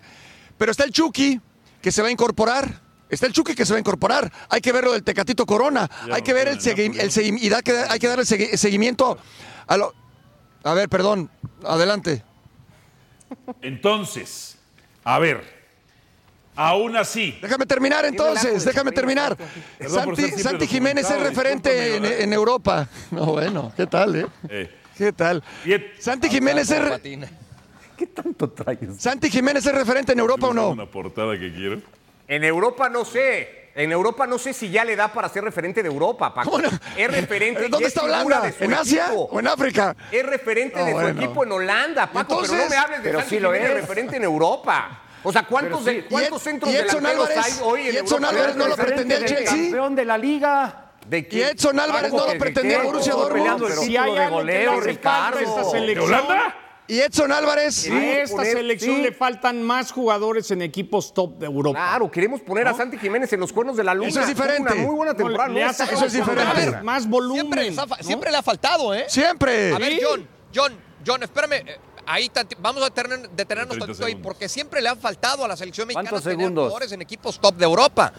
I: Pero está el Chucky, que se va a incorporar. Está el Chucky que se va a incorporar. Hay que ver lo del Tecatito Corona.
B: Ya
I: hay que ver el,
B: tienen,
I: segui-
B: ¿no?
I: el segui- y da que- hay que dar el segui- seguimiento a lo... A ver, perdón. Adelante.
B: Entonces, a ver, aún así,
I: Déjame terminar entonces, déjame terminar. Santi,
B: ser siempre
I: Santi Jiménez es referente en, Europa. No, bueno, ¿qué tal, eh?
B: eh,
I: ¿Qué tal?
B: Bien.
I: Santi Jiménez es, re-.
D: ¿Qué tanto traes?
I: Santi Jiménez es referente en Europa o no?
B: una portada que quiero.
C: En Europa no sé. En Europa no sé si ya le da para ser referente de Europa, Paco.
I: ¿Cómo no?
C: Es referente. y
I: ¿Dónde
C: es
I: está Holanda?
C: de su
I: ¿En Asia
C: equipo.
I: o en África?
C: Es referente
I: No,
C: de su
I: bueno.
C: equipo en Holanda, Paco, pero no
I: Entonces,
C: me hables de
D: pero
C: Santi
D: sí lo
C: Jiménez
D: es.
C: referente en Europa. O sea, ¿cuántos,
D: sí.
C: de- cuántos centros
I: y Edson
C: delanteros
I: Álvarez-
C: hay hoy en
I: y Edson
C: Europa?
I: Álvarez no lo pretendía el
C: de-
I: Chelsea.
D: Campeón de la liga.
C: ¿De
I: Y
C: quién?
I: Edson Álvarez no lo
C: ¿de
I: pretendía? Borussia Dortmund.
D: Pero
E: Si hay
C: de goleo,
E: esta
C: Ricardo.
B: ¿De
E: selección,
B: Holanda?
I: Y Edson Álvarez.
E: a esta
C: poner-
E: selección
C: sí.
E: le faltan más jugadores en equipos top de Europa.
C: Claro, queremos poner a Santi Jiménez en los cuernos de la luna.
I: Eso es diferente.
C: Una muy buena temporada. no
E: hace
I: eso es diferente.
E: más- Más volumen.
H: Siempre, le ha faltado, ¿eh?
I: Siempre.
H: A ver, John, John, John, espérame. Ahí vamos a tener- detenernos
B: 30
H: tantito ahí,
B: segundos.
H: porque siempre le han faltado a la selección mexicana
D: ¿Cuántos
H: tener
D: segundos?
H: jugadores en equipos top de Europa.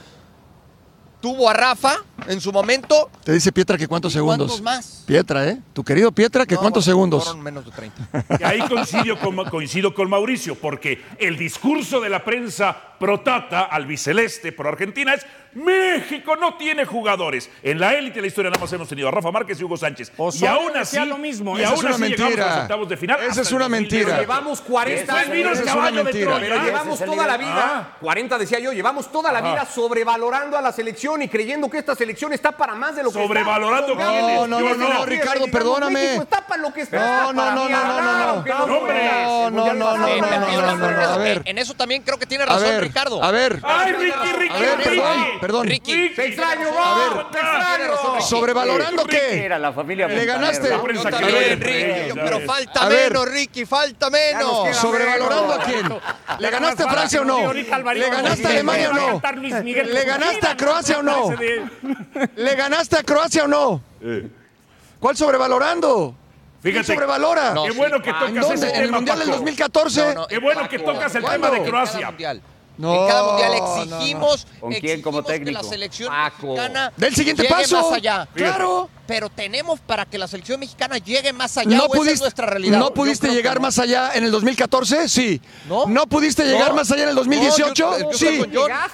H: Tuvo a Rafa en su momento.
I: Te dice Pietra que cuántos segundos.
H: ¿Cuántos más?
I: Pietra, ¿eh? Tu querido Pietra, que
H: No,
I: cuántos
H: bueno,
I: segundos.
H: fueron menos de 30.
B: Y ahí coincido con, coincido con Mauricio, porque el discurso de la prensa protata, albiceleste, por Argentina, es México no tiene jugadores. En la élite de la historia nada más hemos tenido a Rafa Márquez y Hugo Sánchez. y
E: Osorio
B: aún
E: decía
B: así,
E: lo mismo.
B: y
I: Esa
B: aún
I: es una
B: así llegamos a
I: mentira.
B: los octavos de final.
I: Esa es
B: el
I: una
B: 2018.
I: mentira.
C: Llevamos 40
B: Esa es
C: años.
B: el caballo de
I: mentira.
B: Troya.
C: Pero llevamos
D: el
C: toda la vida, 40 decía yo, llevamos toda la vida sobrevalorando a la selección y creyendo que esta selección está para más de lo que
B: Sobrevalorando
C: está.
B: quién es,
I: No, no, no, no,
B: no.
I: Ricardo,
C: Digamos,
I: perdóname.
C: México está para lo que está.
I: No, no, no, no, no, no, no.
B: No.
I: No, no, no, no,
H: Eh, pero. En eso también creo que tiene razón, Ricardo.
I: a ver,
B: Ay, Ricky, Ricky,
I: a ver,
B: Ricky.
I: perdón, perdón.
H: Ricky.
C: Te extraño,
I: A ver.
C: te extraño.
I: ¿Sobrevalorando qué?
D: Era la familia
I: Le ganaste.
H: Yo también, Ricky, pero falta
I: A ver.
H: menos, Ricky, falta menos.
I: ¿Sobrevalorando a quién? ¿Le ganaste a Francia o no? ¿Le ganaste a Alemania o no? ¿Le ganaste a Croacia o no? ¿Le ganaste a Croacia o no? ¿Cuál sobrevalorando? ¿Quién
B: Fíjate,
I: sobrevalora?
H: No,
B: qué bueno que
H: Paco.
I: ¿En
B: tocas
I: dónde? ¿En el Mundial del
B: Paco.
I: 2014?
H: No, no,
B: Qué bueno que tocas el tema de Croacia.
I: No,
H: en cada mundial
I: no, no.
H: exigimos,
D: ¿Con quién como
H: exigimos que la selección
C: Paco.
H: mexicana
I: Del siguiente
H: llegue
I: paso.
H: más allá.
I: Claro.
H: Pero tenemos para que la selección mexicana llegue más allá.
I: No
H: o esa es
I: pudiste,
H: nuestra realidad.
I: ¿No pudiste llegar
H: no.
I: más allá en el 2014? Sí.
H: ¿No?
I: pudiste llegar
H: No.
I: más allá en el 2018?
H: No, yo- yo
I: sí.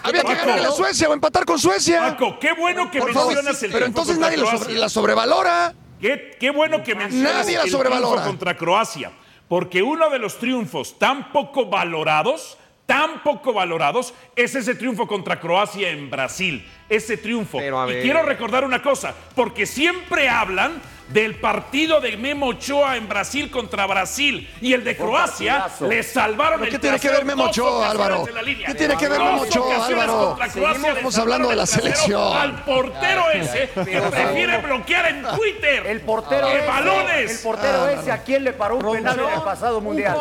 I: Había que ganarle a Suecia o empatar con Suecia.
B: Paco, qué bueno que
I: Por favor,
B: mencionas el
I: pero entonces nadie sobre- la sobrevalora.
B: Qué, qué bueno que mencionas
I: Nadie la
B: el
I: sobrevalora.
B: triunfo contra Croacia, porque uno de los triunfos tan poco valorados, tan poco valorados, es ese triunfo contra Croacia en Brasil. Ese triunfo. Y quiero recordar una cosa, porque siempre hablan del partido de Memo Ochoa en Brasil contra Brasil y el de Croacia
D: partidazo.
B: le salvaron
I: ¿Pero
B: el
I: qué tiene que ver Memo Ochoa, Álvaro? ¿Qué tiene que ver Memo Ochoa, Álvaro?
B: salvaron
I: hablando de la selección.
B: Al portero ese que prefiere bloquear en Twitter.
D: El portero
B: ¡Qué
D: ese,
B: balones!
D: El portero ese, ¿a quién le paró un penal en el pasado mundial?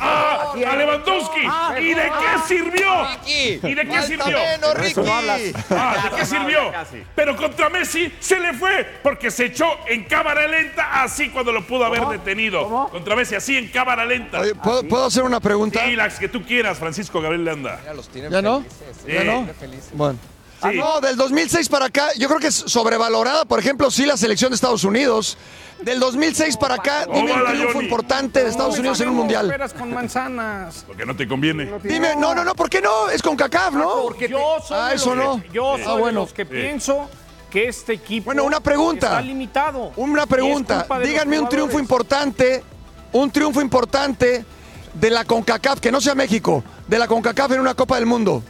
B: ¡Ah!
D: ¿A quién?
B: ¡A Lewandowski! ¿Y de qué sirvió?
H: Ricky,
B: ¿Y de qué
H: falta
B: sirvió?
H: menos, Ricky.
B: Ah, ¿de qué sirvió? Pero contra Messi se le fue porque se echó en cámara lenta así cuando lo pudo haber detenido. Contra Messi así en cámara lenta.
I: Oye, ¿puedo, puedo hacer una pregunta?
B: Sí, las que tú quieras, Francisco Gabriel Landa.
H: Ya los tienen
I: ¿Ya no?
H: felices,
I: ¿Ya
B: Sí.
I: no? Bueno.
B: Sí.
I: No, del 2006 para acá, yo creo que es sobrevalorada, por ejemplo, sí la selección de Estados Unidos. Del 2006 para acá, dime un triunfo
B: Johnny.
I: importante de Estados Unidos en un mundial.
E: Peras con manzanas.
B: Porque no te conviene.
I: Dime, no, no, no, ¿por qué no? Es con CACAF, ¿no?
C: Porque
E: Yo soy
I: Ah, eso
E: los
I: no.
E: yo
I: Sí.
E: soy
I: Ah, bueno.
E: de los que pienso que este equipo
I: Bueno, una pregunta.
E: está limitado.
I: Una pregunta. Díganme un triunfo importante, un triunfo importante de la CONCACAF, que no sea México, de la CONCACAF en una Copa del Mundo.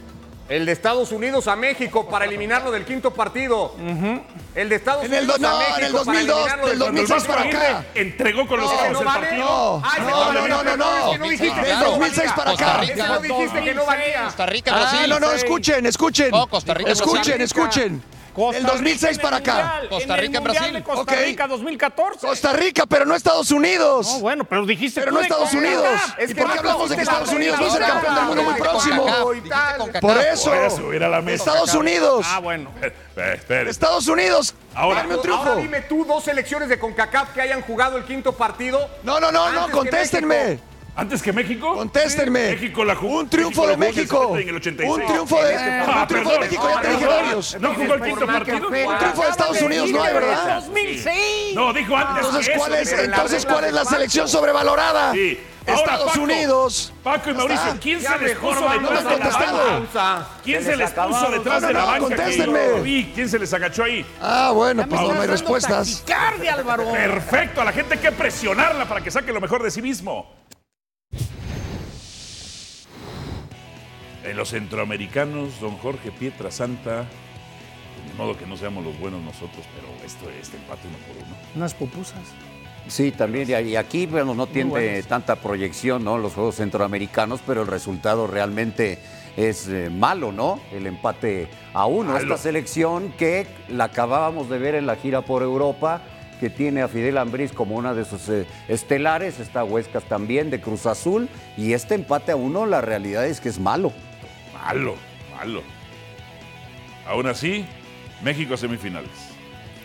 C: El de Estados Unidos a México para eliminarlo del quinto partido. El de Estados
I: En el
C: Unidos
I: do-
C: a
I: no,
C: México
I: en el
C: para
I: 2002,
C: eliminarlo
I: del
C: del
B: Cuando el
I: 2006
B: Vasco
I: para acá.
B: entregó con los
C: No,
B: ojos
C: no
B: el
C: vale.
B: partido.
I: No,
C: Ay,
I: no,
C: no,
I: no, no, no, no.
C: no
I: Del
C: no
I: 2006
C: valía.
I: para
H: Costa
I: acá.
H: Rica.
C: Eso no dijiste que no valía.
H: Costa Rica,
I: Ah,
H: Brasil.
I: no, no, escuchen, escuchen.
H: No, Costa Rica,
I: Escuchen, escuchen.
E: Costa
I: Del
E: Rica
I: 2006
E: en
I: para
E: el
I: acá.
E: Mundial,
H: Costa
E: en el
H: Rica,
E: Mundial
H: Brasil.
E: de Costa
I: Ok.
E: Rica 2014.
I: Costa Rica, pero no Estados Unidos.
E: No, bueno, pero dijiste
I: Pero no Estados. Unidos.
C: Es
I: ¿Y
C: que
I: por qué
C: no
I: hablamos de que Estados Unidos va a ser campeón del mundo muy próximo? Por eso. Estados Unidos.
E: Ah, bueno.
B: Eh, espere.
I: Estados Unidos.
B: Ahora.
C: Ahora dime tú dos selecciones de CONCACAF que hayan jugado el quinto partido.
I: No, no, no, no, contéstenme.
B: ¿Antes que México?
I: Contéstenme.
B: México la jugó.
I: Un triunfo de
B: jugó en el
I: México.
B: 70 y en el 86.
I: Un triunfo de,
B: Ah,
I: un triunfo de
B: perdón.
I: México, ya te dije
B: Perdón.
I: varios.
B: ¿No jugó el quinto partido?
I: Un triunfo de Estados Unidos no hay, ¿verdad?
E: 2006.
B: No, dijo antes
I: Entonces, ¿cuál es, entonces, ¿cuál es la selección sobrevalorada?
B: Sí. Ahora,
I: Estados
B: Paco,
I: Unidos.
B: Paco y Mauricio, ¿quién se les puso detrás de la banca? ¿Quién
D: Se les
B: puso detrás
I: No,
B: de
I: no,
B: la
I: no,
B: banca? ¿Quién se les agachó ahí?
I: Ah, bueno, pues no hay respuestas.
E: Álvaro.
B: Perfecto, a la gente hay que presionarla para que saque lo mejor de sí mismo. En los centroamericanos, don Jorge Pietra Santa, de modo que no seamos los buenos nosotros, pero esto este empate uno por uno.
E: Unas pupusas.
D: Sí, también, y aquí, bueno, no tiene tanta proyección, ¿no? Los Juegos Centroamericanos, pero el resultado realmente es eh, malo, ¿no? El empate a uno.
B: Malo.
D: Esta selección que la acabábamos de ver en la gira por Europa, que tiene a Fidel Ambriz como una de sus eh, estelares, está Huescas también, de Cruz Azul, y este empate a uno, la realidad es que es malo.
B: Malo, malo. Aún así, México a semifinales.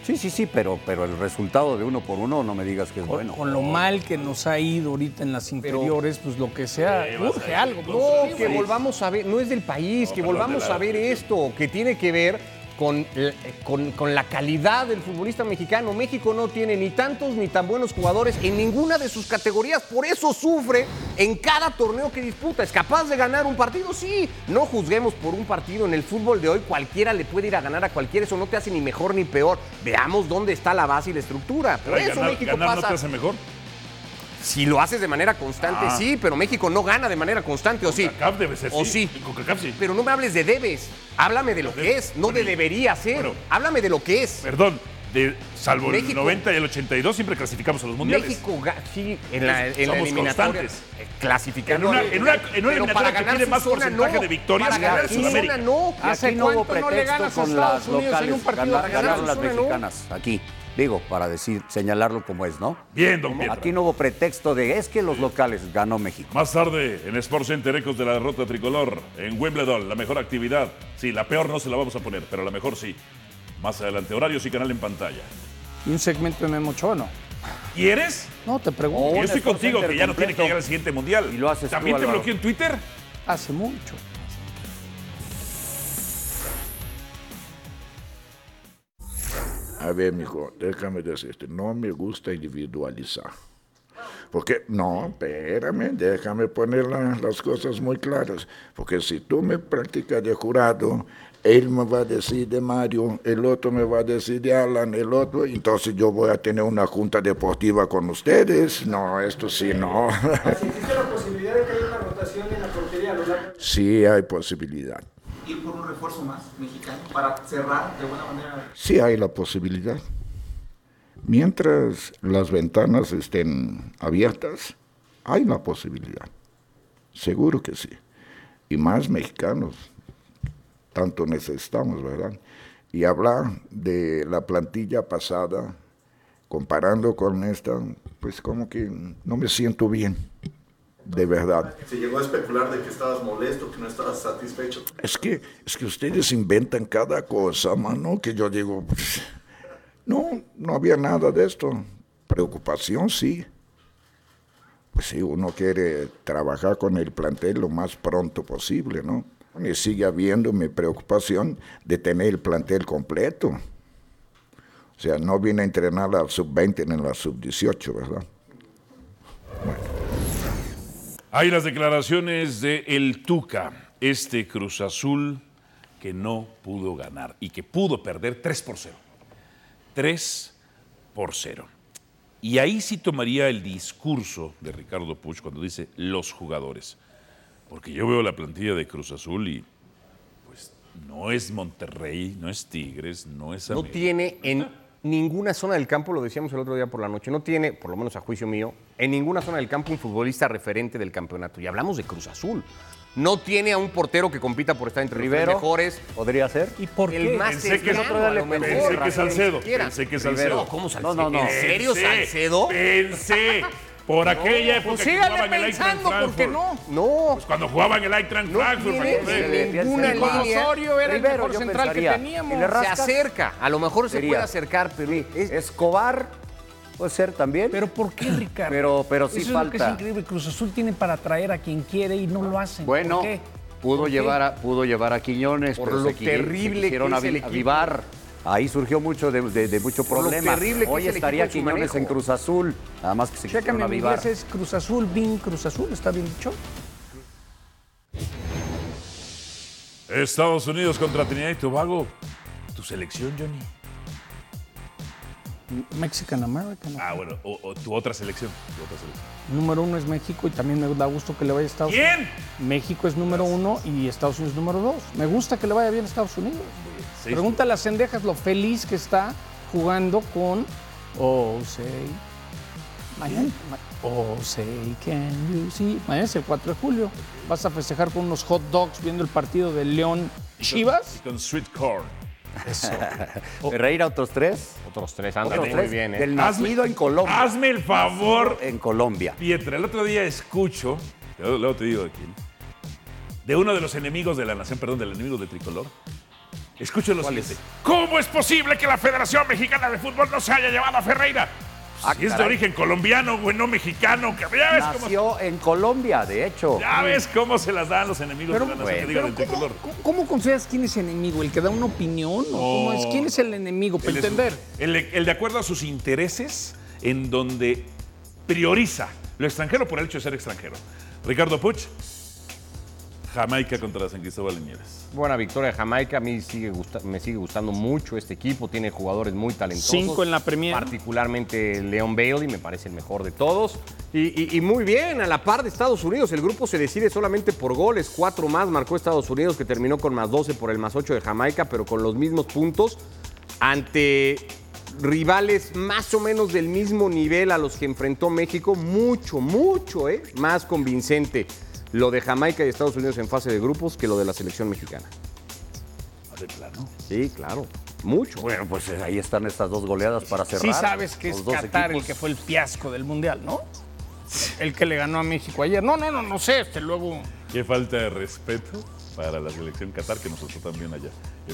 D: Sí, sí, sí, pero, pero el resultado de uno por uno, no me digas que es
E: Con,
D: bueno.
E: con lo mal que nos ha ido ahorita en las inferiores, pues lo que sea, urge algo.
C: No, que volvamos a ver, no es del país,
B: No,
C: que volvamos
B: de la-
C: a ver esto, que tiene que ver con, eh, con, con la calidad del futbolista mexicano. México no tiene ni tantos ni tan buenos jugadores en ninguna de sus categorías. Por eso sufre en cada torneo que disputa. ¿Es capaz de ganar un partido? Sí. No juzguemos por un partido. En el fútbol de hoy cualquiera le puede ir a ganar a cualquiera. Eso no te hace ni mejor ni peor. Veamos dónde está la base y la estructura. Por eso
B: ganar,
C: México
B: ganar no
C: pasa.
B: te hace mejor.
C: Si lo haces de manera constante,
B: Ah.
C: sí, pero México no gana de manera constante, ¿o sí?
B: CONCACAF debe ser,
C: ¿O
B: sí. CONCACAF sí.
C: Pero no me hables de debes. Háblame de lo que es, no de debería ser.
B: Bueno.
C: Háblame de lo que es.
B: Perdón, de, salvo el
C: México-
B: 90 y el 82 siempre clasificamos a los mundiales.
C: México, sí, en la, en la
B: Somos
C: eliminatoria.
B: constantes.
C: eh, Clasificando.
B: En una- en una- en una eliminatoria que tiene más porcentaje
C: no.
B: de victorias
C: Para
B: que
C: ganar
B: la
C: su
B: Sudamérica.
C: no.
E: ¿Hace
D: aquí no hubo
E: cuánto no le
D: pretexto
E: ganas
D: con las
E: Unidos
D: locales.
E: un partido
D: Ganar-
E: de
D: ganaron
E: ganar
D: las
E: no?
D: mexicanas aquí. Digo, para decir, señalarlo como es, ¿no?
B: Bien, don Pietro.
D: Aquí no hubo pretexto de es que los locales ganó México.
B: Más tarde, en Sports Center, ecos de la derrota tricolor. En Wimbledon, la mejor actividad. Sí, la peor no se la vamos a poner, pero la mejor sí. Más adelante, horarios y canal en pantalla.
E: Y un segmento de Memo Ochoa, ¿no?
B: ¿Quieres?
E: No, te pregunto.
B: Yo
D: un
B: estoy contigo, que ya no tiene que llegar al siguiente mundial.
D: Y lo haces tú,
B: ¿También te bloqueó en Twitter?
E: Hace mucho.
J: A ver, mijo, déjame decirte, no me gusta individualizar. Porque, no, espérame, déjame poner la- las cosas muy claras. Porque si tú me practicas de jurado, él me va a decir de Mario, el otro me va a decir de Alan, el otro, entonces yo voy a tener una junta deportiva con ustedes. No, esto sí, no.
K: ¿Existe la posibilidad de que haya una rotación en la portería a lo largo
J: sí hay posibilidad.
K: ir por un refuerzo más mexicano para cerrar de buena manera?
J: Sí hay la posibilidad. Mientras las ventanas estén abiertas, hay la posibilidad. Seguro que sí. Y más mexicanos, tanto necesitamos, ¿verdad? Y hablar de la plantilla pasada, comparando con esta, pues como que no me siento bien, de verdad.
L: Se llegó a especular de que estabas molesto, que no estabas satisfecho.
J: Es que, es que ustedes inventan cada cosa, mano, que yo digo, "Pues, no, no había nada de esto. Preocupación, sí. Pues sí, uno quiere trabajar con el plantel lo más pronto posible, ¿no? Y sigue habiendo mi preocupación de tener el plantel completo. O sea, no vine a entrenar al sub-20 ni la sub-18, ¿verdad?
B: Hay las declaraciones de El Tuca, este Cruz Azul que no pudo ganar y que pudo perder 3 por 0. 3 por 0. Y ahí sí tomaría el discurso de Ricardo Puch cuando dice los jugadores. Porque yo veo la plantilla de Cruz Azul y pues no es Monterrey, no es Tigres, no es
C: No
B: América.
C: tiene en ninguna zona del campo, lo decíamos el otro día por la noche, no tiene, por lo menos a juicio mío, en ninguna zona del campo un futbolista referente del campeonato. Y hablamos de Cruz Azul. No tiene a un portero que compita por estar entre
D: Rivero.
C: los mejores.
D: ¿Podría ser?
E: ¿Y por
C: El
E: qué?
C: más
B: Pensé que-
C: lo mejor,
B: pensé que Salcedo, pensé que. Salcedo.
C: No, ¿cómo Salcedo?
D: No, no, no.
C: ¿En serio
B: Pensé,
C: Salcedo?
B: Pensé. Por aquella época
E: Pues
B: que
E: sígale
B: jugaba en el Eintracht
E: pensando, ¿por qué
B: Frankfurt.
E: no?
C: No.
B: Pues cuando jugaba en el Eintracht
C: No
B: Frankfurt,
C: ninguna línea.
E: Osorio era el mejor central
D: pensaría.
E: que teníamos.
C: Se acerca, a lo mejor se puede acercar, pero es-
D: Escobar puede ser también.
E: Pero ¿por qué, Ricardo?
D: Pero- pero sí
E: Eso es lo que es
D: falta.
E: increíble. Cruz Azul tiene para traer a quien quiere y no lo hacen.
D: Bueno,
E: ¿Por qué?
D: pudo
E: ¿Por qué?
D: llevar, a, pudo llevar a Quiñones,
C: Por
D: pero
C: lo
D: se,
C: terrible
D: se
C: que
D: quisieron
C: es el
D: avi-
C: equipo.
D: Ahí surgió mucho de, de- de mucho problema.
C: terrible que
D: Hoy estaría Quiñones en Cruz Azul, nada más que se quisieron
E: Chécame, mi es Cruz Azul, Bin Cruz Azul, ¿está bien dicho?
B: Estados Unidos contra Trinidad y Tobago. Tu selección, Johnny.
E: Mexican American.
B: Ah, bueno, o, o tu otra selección. tu otra selección.
E: Número uno es México y también me da gusto que le vaya a Estados
B: ¿Quién?
E: Unidos. México es número uno y Estados Unidos número dos. Me gusta que le vaya bien a Estados Unidos.
B: Seis-
E: Pregúntale a Cendejas lo feliz que está jugando con Oh, say. Mañana. ma- Oh, say, can you see? Mañana es el 4 de julio. Vas a festejar con unos hot dogs viendo el partido de León Chivas.
B: Y con Sweet Corn.
E: Eso.
D: Ferreira, otros tres.
C: Otros tres andan
D: Otros
C: muy
D: tres.
C: bien, ¿eh?
D: Del nacido en Colombia.
B: Hazme el favor,
D: En Colombia.
B: Pietra. El otro día escucho, luego luego te digo de quién, de uno de los enemigos de la nación, perdón, del enemigo de Tricolor. Escucho lo siguiente. ¿Cómo es posible que la Federación Mexicana de Fútbol no se haya llevado a Ferreira?
D: Ah,
B: Si es de origen colombiano, güey, no mexicano. que Ya ves, cómo,
D: Nació en Colombia, de hecho.
B: ya ves cómo se las dan los enemigos
E: Pero,
B: de la nación que
E: pero
B: digan el
E: ¿cómo,
B: tricolor.
E: cómo- cómo consideras quién es enemigo? ¿El que da una opinión? ¿O cómo es? ¿Quién es el enemigo? Para entender.
B: El, el de acuerdo a sus intereses, en donde prioriza lo extranjero por el hecho de ser extranjero. Ricardo Puch, Jamaica contra San Cristóbal de Nieves.
C: Buena victoria de Jamaica, a mí sigue gusta- me sigue gustando mucho este equipo, tiene jugadores muy talentosos.
E: Cinco en la Premier.
C: Particularmente Leon Bailey, me parece el mejor de todos. Y, y- y muy bien, a la par de Estados Unidos, el grupo se decide solamente por goles, cuatro más marcó Estados Unidos, que terminó con más 12 por el más 8 de Jamaica, pero con los mismos puntos ante rivales más o menos del mismo nivel a los que enfrentó México, mucho, mucho, ¿eh? más convincente lo de Jamaica y Estados Unidos en fase de grupos que lo de la selección mexicana.
B: De plano.
C: Sí, claro, mucho.
D: Bueno, pues eh, ahí están estas dos goleadas para cerrar.
E: Sí sabes que es Qatar el que fue el fiasco del Mundial, ¿no? El que le ganó a México ayer. No, no, no, no sé. Este luego...
B: Qué falta de respeto para la selección Qatar que nosotros también allá.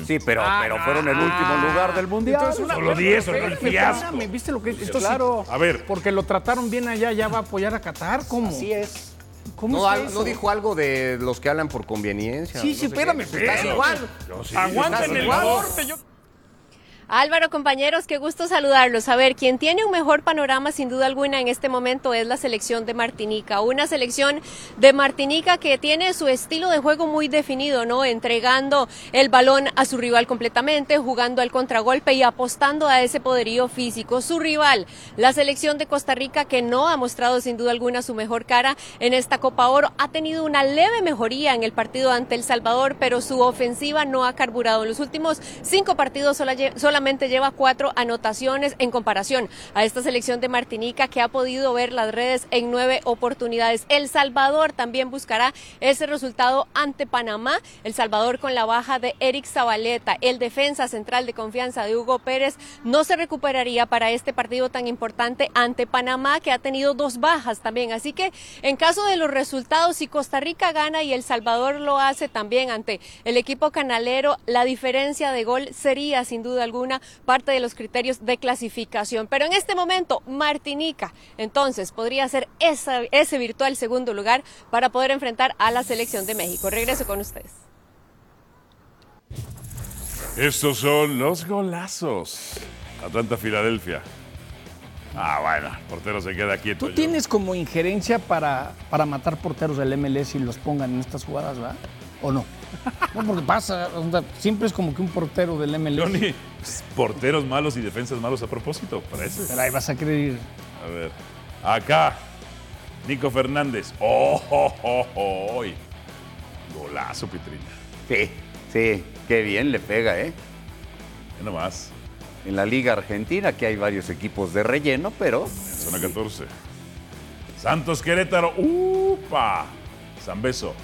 D: Sí, pero,
E: Ah,
D: pero fueron el último lugar del Mundial.
E: Entonces, una-
B: Solo 10, solo el fiasco.
E: ¿Viste lo que es? Esto sí,
D: Claro.
B: A ver,
E: Porque lo trataron bien allá, ya va a apoyar a Qatar. ¿Cómo?
D: Así es.
E: ¿Cómo
C: No,
E: es
C: al-
E: eso?
C: no dijo algo de los que hablan por conveniencia.
E: Sí,
C: no
E: sí, espérame.
C: Estás igual.
E: Aguanten
C: estás
E: el
C: igual.
E: corte. Yo...
M: Álvaro, compañeros, qué gusto saludarlos. A ver, quien tiene un mejor panorama sin duda alguna en este momento es la selección de Martinica. Una selección de Martinica que tiene su estilo de juego muy definido, ¿no? Entregando el balón a su rival completamente, jugando al contragolpe y apostando a ese poderío físico. Su rival, la selección de Costa Rica, que no ha mostrado sin duda alguna su mejor cara en esta Copa Oro, ha tenido una leve mejoría en el partido ante El Salvador, pero su ofensiva no ha carburado. En los últimos cinco partidos sola- lleva cuatro anotaciones en comparación a esta selección de Martinica que ha podido ver las redes en nueve oportunidades. El Salvador también buscará ese resultado ante Panamá. El Salvador con la baja de Eric Zabaleta, el defensa central de confianza de Hugo Pérez, no se recuperaría para este partido tan importante ante Panamá que ha tenido dos bajas también. Así que en caso de los resultados, si Costa Rica gana y El Salvador lo hace también ante el equipo canalero, la diferencia de gol sería sin duda alguna parte de los criterios de clasificación. Pero en este momento, Martinica, entonces, podría ser esa- ese virtual segundo lugar para poder enfrentar a la selección de México. Regreso con ustedes.
B: estos son los golazos. Atlanta-Filadelfia. Ah, bueno, el portero se queda quieto.
E: Tú
B: yo.
E: tienes como injerencia para, para matar porteros del MLS y los pongan en estas jugadas, ¿verdad? ¿O no? No, porque pasa, o sea, siempre es como que un portero del MLS.
B: Johnny, pues, porteros malos y defensas malos a propósito, parece.
E: Pero ahí vas a querer ir.
B: A ver, acá, Nico Fernández. ¡Oh, oh, oh, oh! Golazo, Pitrina.
D: Sí, sí, qué bien le pega, ¿eh?
B: Ya nomás,
D: En la Liga Argentina, que hay varios equipos de relleno, pero
B: en zona 14. Santos Querétaro. ¡Upa! San Beso.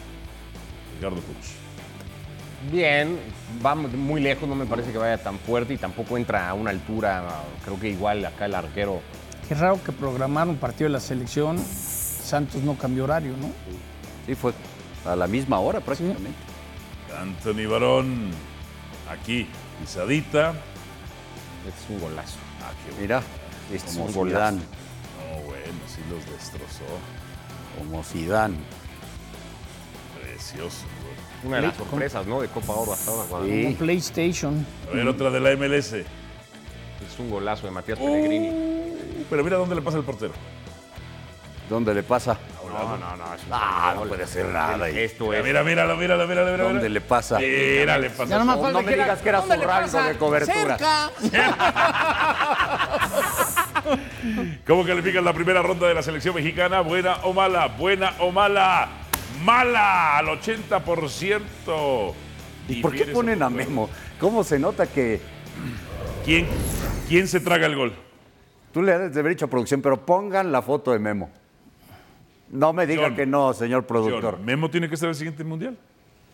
B: Ricardo Puch.
C: Bien, va muy lejos, no me parece que vaya tan fuerte y tampoco entra a una altura, creo que igual acá el arquero.
E: Qué raro que programaron un partido de la selección. Santos no cambió horario, ¿no?
D: sí fue a la misma hora prácticamente.
B: Anthony Barón. Aquí, pisadita.
C: Es un golazo.
B: Ah, qué
D: Mira,
C: Este es
D: como
C: un golazo.
D: Zidane,
B: bueno, bueno, sí los destrozó.
D: como Zidane.
B: Precioso, güey.
C: Una de las sorpresas, ¿no? De Copa Oro hasta ahora. Juan.
D: Sí.
E: Como PlayStation.
B: A ver, otra de la MLS.
C: Es un golazo de Matías Pellegrini.
B: Uh, pero mira dónde le pasa el portero.
D: ¿Dónde le pasa?
C: No, no, no. Es un
D: Ah, no puede hacer nada ahí.
C: Esto es.
B: mira, míralo, míralo, míralo, míralo.
D: ¿Dónde le pasa?
B: Mira, le pasa.
E: Ya nomás
D: No, no me digas que era
E: ¿dónde
D: su
E: le
D: rango
E: pasa?
D: de cobertura.
E: Cerca.
B: ¿Cómo calificas la primera ronda de la selección mexicana? ¿Buena o mala? ¿Buena o mala? ¡Mala! Al 80%.
D: ¿Y por qué ponen a. Memo? ¿Cómo se nota que
B: ¿Quién, ¿Quién se traga el gol?
D: tú le debes de haber dicho a producción, pero pongan la foto de Memo? No me diga
B: John.
D: que no, señor productor.
B: John, Memo tiene que estar en el siguiente mundial.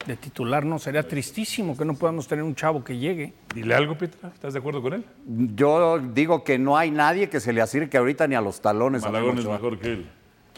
E: De titular no, sería tristísimo que no podamos tener un chavo que llegue.
B: Dile algo, Petra. ¿Estás de acuerdo con él?
D: Yo digo que no hay nadie que se le acerque ahorita ni a los talones. a
B: Malagón
D: Memo
B: es mejor que él.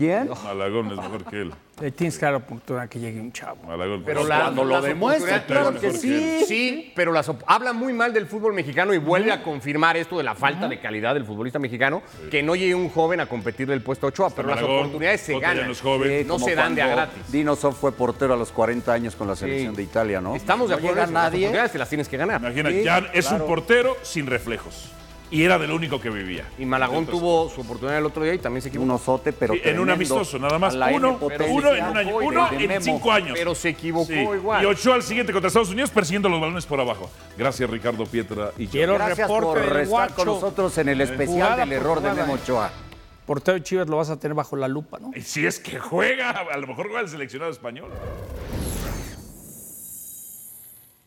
D: ¿Quién?
B: Malagón es mejor que él.
E: Le tienes que dar la oportunidad que llegue un chavo.
B: Malagón.
C: Pero la,
D: cuando lo
C: oportunidades-
D: claro que sí.
C: Sí, pero las habla muy mal del fútbol mexicano y vuelve a confirmar esto de la falta de calidad del futbolista mexicano, que no llegue un joven a competirle el puesto a Ochoa, pero las oportunidades se ganan.
B: no.
D: Sí,
C: no se dan de a gratis.
D: Dinosov fue portero a los 40 años con la selección
C: Sí.
D: de Italia, ¿no?
C: Estamos de
D: No
C: acuerdo
D: llega
C: en eso, las
D: nadie.
C: oportunidades te las tienes que ganar.
B: Imagina,
D: Sí,
B: ya es
D: claro.
B: un portero sin reflejos. Y era del único que vivía.
C: Y Malagón tuvo su oportunidad el otro día y también se equivocó.
D: Un osote, pero
B: Sí, en un amistoso, nada más. Uno, uno en un año. Uno en
D: Memo.
B: cinco años.
C: Pero se equivocó
B: Sí.
C: igual.
B: Y Ochoa al siguiente contra Estados Unidos persiguiendo los balones por abajo. Gracias, Ricardo Pietra y.
E: Quiero
D: Gracias
E: reporte
D: por estar con nosotros en el especial del error de. Memo Ochoa.
E: Portero Chivas lo vas a tener bajo la lupa, ¿no?
B: Y si es que juega, a lo mejor juega el seleccionado español.